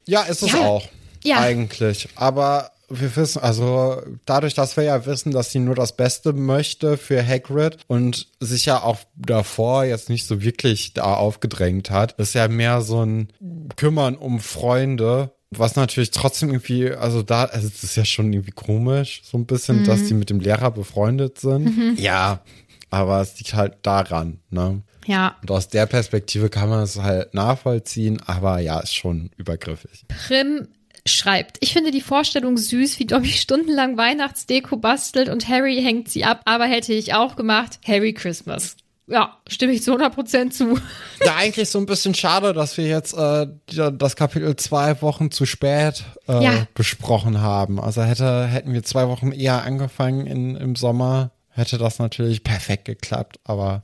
Ja, ist es Ja. auch. Ja. Eigentlich. Aber wir wissen, also dadurch, dass wir ja wissen, dass sie nur das Beste möchte für Hagrid und sich ja auch davor jetzt nicht so wirklich da aufgedrängt hat, ist ja mehr so ein Kümmern um Freunde. Was natürlich trotzdem irgendwie, also da, also es ist ja schon irgendwie komisch, so ein bisschen, dass die mit dem Lehrer befreundet sind. Ja, aber es liegt halt daran, ne? Ja, Und aus der Perspektive kann man es halt nachvollziehen, aber ja, ist schon übergriffig. Prim schreibt, ich finde die Vorstellung süß, wie Dobby stundenlang Weihnachtsdeko bastelt und Harry hängt sie ab, aber hätte ich auch gemacht. Harry Christmas. Ja, stimme ich zu 100% zu. Ja, eigentlich so ein bisschen schade, dass wir jetzt äh, das Kapitel zwei Wochen zu spät äh, Ja. besprochen haben. Also hätte, hätten wir zwei Wochen eher angefangen in, im Sommer, hätte das natürlich perfekt geklappt, aber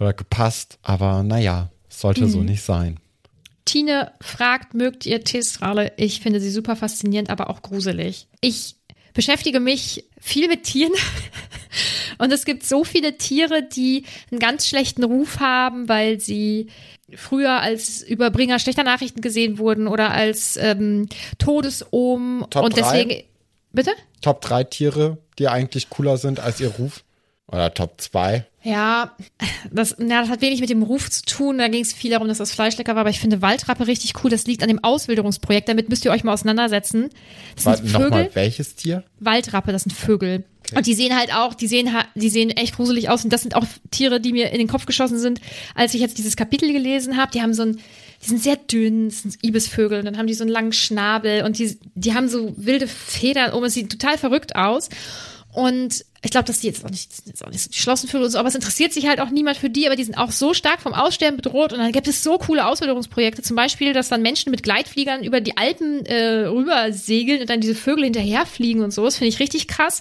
oder gepasst. Aber naja, sollte so nicht sein. Tine fragt, mögt ihr Teestrale? Ich finde sie super faszinierend, aber auch gruselig. Ich beschäftige mich viel mit Tieren. Und es gibt so viele Tiere, die einen ganz schlechten Ruf haben, weil sie früher als Überbringer schlechter Nachrichten gesehen wurden oder als ähm, Todesohm. Top und drei? deswegen. Bitte? Top 3 Tiere, die eigentlich cooler sind als ihr Ruf. Oder Top 2. Ja, das, ja, das hat wenig mit dem Ruf zu tun. Da ging es viel darum, dass das Fleisch lecker war. Aber ich finde Waldrappe richtig cool. Das liegt an dem Auswilderungsprojekt. Damit müsst ihr euch mal auseinandersetzen. Das sind Vögel. Nochmal, welches Tier? Waldrappe, das sind Vögel. Und die sehen halt auch, die sehen, die sehen echt gruselig aus. Und das sind auch Tiere, die mir in den Kopf geschossen sind, als ich jetzt dieses Kapitel gelesen habe. Die haben so ein, die sind sehr dünn, das sind Ibisvögel. Und dann haben die so einen langen Schnabel und die, die haben so wilde Federn oben. Es sieht total verrückt aus. Und ich glaube, dass die jetzt auch nicht, sind jetzt auch nicht so die Schlossenvögel und so, aber es interessiert sich halt auch niemand für die, aber die sind auch so stark vom Aussterben bedroht. Und dann gibt es so coole Auswilderungsprojekte, zum Beispiel, dass dann Menschen mit Gleitfliegern über die Alpen äh, rüber segeln und dann diese Vögel hinterherfliegen und so. Das finde ich richtig krass.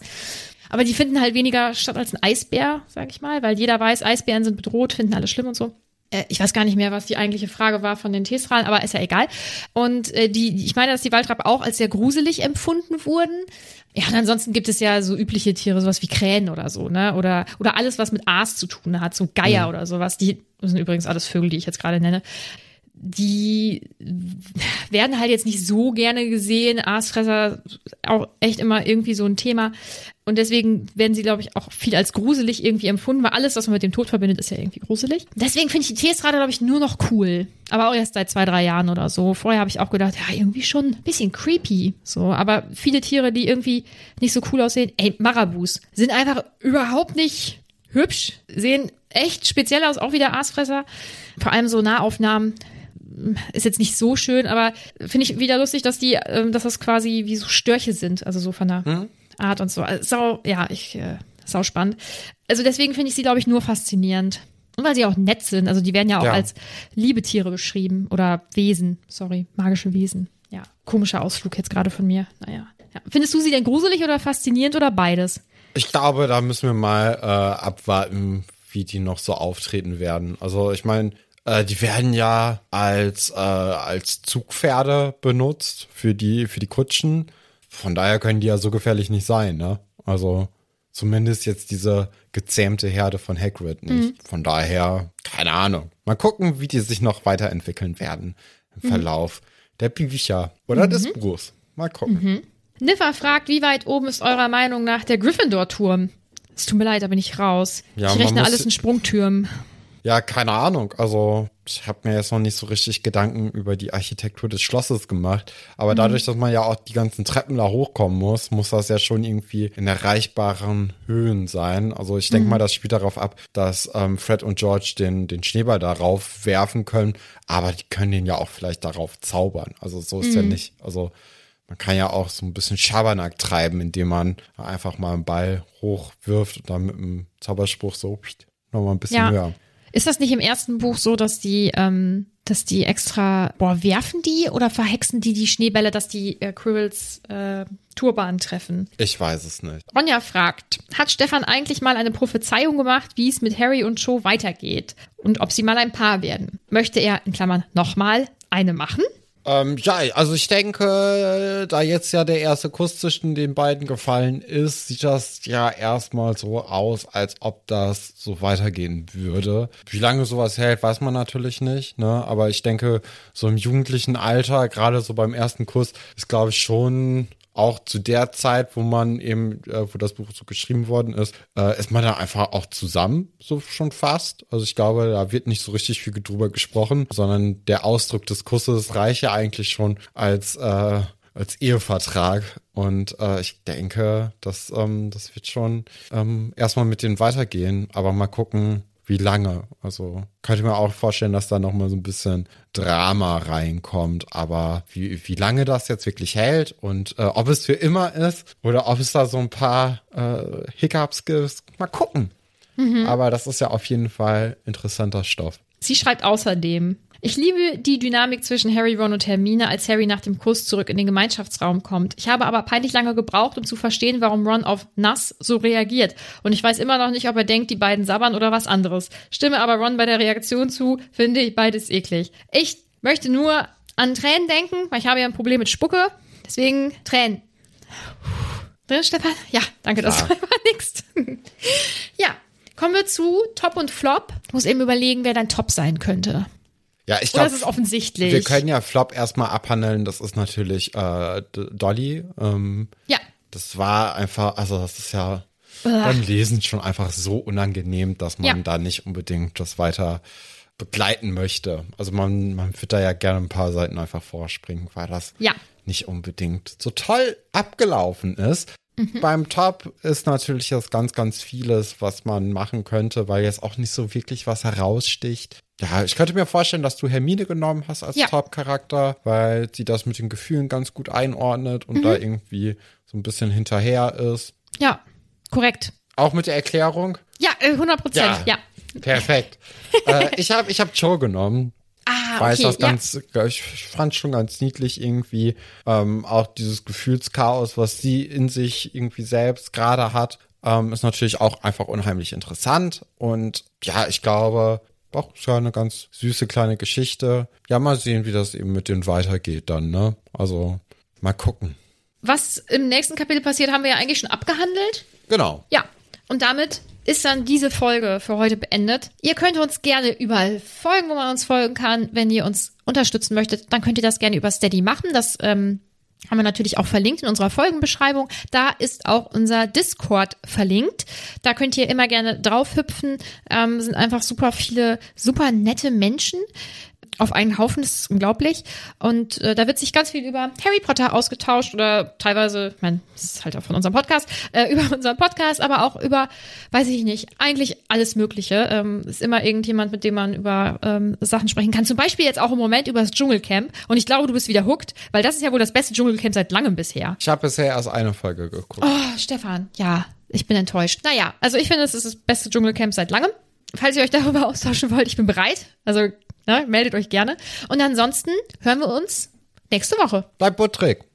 Aber die finden halt weniger statt als ein Eisbär, sag ich mal, weil jeder weiß, Eisbären sind bedroht, finden alle schlimm und so. Äh, Ich weiß gar nicht mehr, was die eigentliche Frage war von den Teestrahlen, aber ist ja egal. Und äh, die, ich meine, dass die Waldrappe auch als sehr gruselig empfunden wurden. Ja, und ansonsten gibt es ja so übliche Tiere, sowas wie Krähen oder so, ne? Oder, oder alles, was mit Aas zu tun hat, so Geier oder sowas. Die das sind übrigens alles Vögel, die ich jetzt gerade nenne. Die werden halt jetzt nicht so gerne gesehen. Aasfresser auch echt immer irgendwie so ein Thema. Und deswegen werden sie, glaube ich, auch viel als gruselig irgendwie empfunden, weil alles, was man mit dem Tod verbindet, ist ja irgendwie gruselig. Deswegen finde ich die Teestrade, glaube ich, nur noch cool. Aber auch erst seit zwei, drei Jahren oder so. Vorher habe ich auch gedacht, ja, irgendwie schon ein bisschen creepy. So, aber viele Tiere, die irgendwie nicht so cool aussehen. Ey, Marabus sind einfach überhaupt nicht hübsch, sehen echt speziell aus, auch wieder Aasfresser. Vor allem so Nahaufnahmen ist jetzt nicht so schön, aber finde ich wieder lustig, dass die, ähm, dass das quasi wie so Störche sind, also so von der Art und so. Also, sau, ja, ich, äh, sau spannend. Also deswegen finde ich sie, glaube ich, nur faszinierend. Und weil sie auch nett sind. Also die werden ja auch Ja. als Liebetiere beschrieben oder Wesen, sorry, magische Wesen. Ja, komischer Ausflug jetzt gerade von mir. Naja. Ja. Findest du sie denn gruselig oder faszinierend oder beides? Ich glaube, da müssen wir mal äh, abwarten, wie die noch so auftreten werden. Also ich meine, äh, die werden ja als äh, als Zugpferde benutzt für die für die Kutschen. Von daher können die ja so gefährlich nicht sein, ne? Also zumindest jetzt diese gezähmte Herde von Hagrid nicht. Von daher keine Ahnung. Mal gucken, wie die sich noch weiterentwickeln werden im Verlauf der Bücher oder des Buchs. Mal gucken. Niffer fragt, wie weit oben ist eurer Meinung nach der Gryffindor-Turm? Es tut mir leid, da bin ich raus. Ja, ich rechne alles in Sprungtürmen. Ja, keine Ahnung. Also ich habe mir jetzt noch nicht so richtig Gedanken über die Architektur des Schlosses gemacht. Aber dadurch, dass man ja auch die ganzen Treppen da hochkommen muss, muss das ja schon irgendwie in erreichbaren Höhen sein. Also ich denke mal, das spielt darauf ab, dass ähm, Fred und George den, den Schneeball darauf werfen können. Aber die können den ja auch vielleicht darauf zaubern. Also so ist ja nicht. Also man kann ja auch so ein bisschen Schabernack treiben, indem man einfach mal einen Ball hochwirft und dann mit einem Zauberspruch so nochmal ein bisschen Ja. höher. Ist das nicht im ersten Buch so, dass die, ähm, dass die extra, boah, werfen die oder verhexen die die Schneebälle, dass die äh, Quirrells äh, Turban treffen? Ich weiß es nicht. Ronja fragt, hat Stefan eigentlich mal eine Prophezeiung gemacht, wie es mit Harry und Cho weitergeht und ob sie mal ein Paar werden? Möchte er, in Klammern, nochmal eine machen? Ähm, ja, also ich denke, da jetzt ja der erste Kuss zwischen den beiden gefallen ist, sieht das ja erstmal so aus, als ob das so weitergehen würde. Wie lange sowas hält, weiß man natürlich nicht, ne? Aber ich denke, so im jugendlichen Alter, gerade so beim ersten Kuss, ist glaube ich schon auch zu der Zeit, wo man eben, äh, wo das Buch so geschrieben worden ist, äh, ist man da einfach auch zusammen, so schon fast. Also ich glaube, da wird nicht so richtig viel drüber gesprochen, sondern der Ausdruck des Kusses reicht ja eigentlich schon als, äh, als Ehevertrag. Und äh, ich denke, das, ähm, das wird schon ähm, erstmal mit denen weitergehen, aber mal gucken, wie lange. Also könnte mir auch vorstellen, dass da noch mal so ein bisschen Drama reinkommt. Aber wie, wie lange das jetzt wirklich hält und äh, ob es für immer ist oder ob es da so ein paar äh, Hiccups gibt, mal gucken. Aber das ist ja auf jeden Fall interessanter Stoff. Sie schreibt außerdem, Ich liebe die Dynamik zwischen Harry, Ron und Hermine, als Harry nach dem Kuss zurück in den Gemeinschaftsraum kommt. Ich habe aber peinlich lange gebraucht, um zu verstehen, warum Ron auf nass so reagiert. Und ich weiß immer noch nicht, ob er denkt, die beiden sabbern oder was anderes. Stimme aber Ron bei der Reaktion zu, finde ich beides eklig. Ich möchte nur an Tränen denken, weil ich habe ja ein Problem mit Spucke. Deswegen Tränen. Drin, Stefan? Ja, danke, das Ja. war nix. ja, kommen wir zu Top und Flop. Ich muss eben überlegen, wer dein Top sein könnte. Ja, ich glaube, ist es offensichtlich? wir können ja Flop erstmal abhandeln. Das ist natürlich äh, Dolly. Ähm, ja, das war einfach, also das ist ja beim Lesen schon einfach so unangenehm, dass man Ja. da nicht unbedingt das weiter begleiten möchte. Also man, man wird da ja gerne ein paar Seiten einfach vorspringen, weil das Ja. nicht unbedingt so toll abgelaufen ist. Mhm. Beim Top ist natürlich jetzt ganz, ganz vieles, was man machen könnte, weil jetzt auch nicht so wirklich was heraussticht. Ja, ich könnte mir vorstellen, dass du Hermine genommen hast als Ja. Top-Charakter, weil sie das mit den Gefühlen ganz gut einordnet und Mhm. da irgendwie so ein bisschen hinterher ist. ja, korrekt. Auch mit der Erklärung. Ja, äh, 100 Prozent, ja. Perfekt. äh, ich habe ich hab Joe genommen. Ah, Weil ich okay, das ganz, ich fand schon ganz niedlich irgendwie. Ähm, auch dieses Gefühlschaos, was sie in sich irgendwie selbst gerade hat, ähm, ist natürlich auch einfach unheimlich interessant. Und ja, ich glaube, ist ja eine ganz süße kleine Geschichte. Ja, mal sehen, wie das eben mit denen weitergeht dann, ne? Also, mal gucken. Was im nächsten Kapitel passiert, haben wir ja eigentlich schon abgehandelt. Genau. Ja, und damit ist dann diese Folge für heute beendet. Ihr könnt uns gerne überall folgen, wo man uns folgen kann. Wenn ihr uns unterstützen möchtet, dann könnt ihr das gerne über Steady machen. Das ähm, haben wir natürlich auch verlinkt in unserer Folgenbeschreibung. Da ist auch unser Discord verlinkt. Da könnt ihr immer gerne drauf hüpfen. Ähm, sind einfach super viele, super nette Menschen auf einen Haufen, das ist unglaublich. Und äh, da wird sich ganz viel über Harry Potter ausgetauscht oder teilweise, ich meine, das ist halt auch von unserem Podcast, äh, über unseren Podcast, aber auch über, weiß ich nicht, eigentlich alles Mögliche. Ähm, ist immer irgendjemand, mit dem man über ähm, Sachen sprechen kann. Zum Beispiel jetzt auch im Moment über das Dschungelcamp. Und ich glaube, du bist wieder hooked, weil das ist ja wohl das beste Dschungelcamp seit langem bisher. Ich habe bisher erst eine Folge geguckt. Oh, Stefan, ja, ich bin enttäuscht. Naja, also ich finde, es ist das beste Dschungelcamp seit langem. Falls ihr euch darüber austauschen wollt, ich bin bereit. Also ne, meldet euch gerne. Und ansonsten hören wir uns nächste Woche. Bleib buttrig.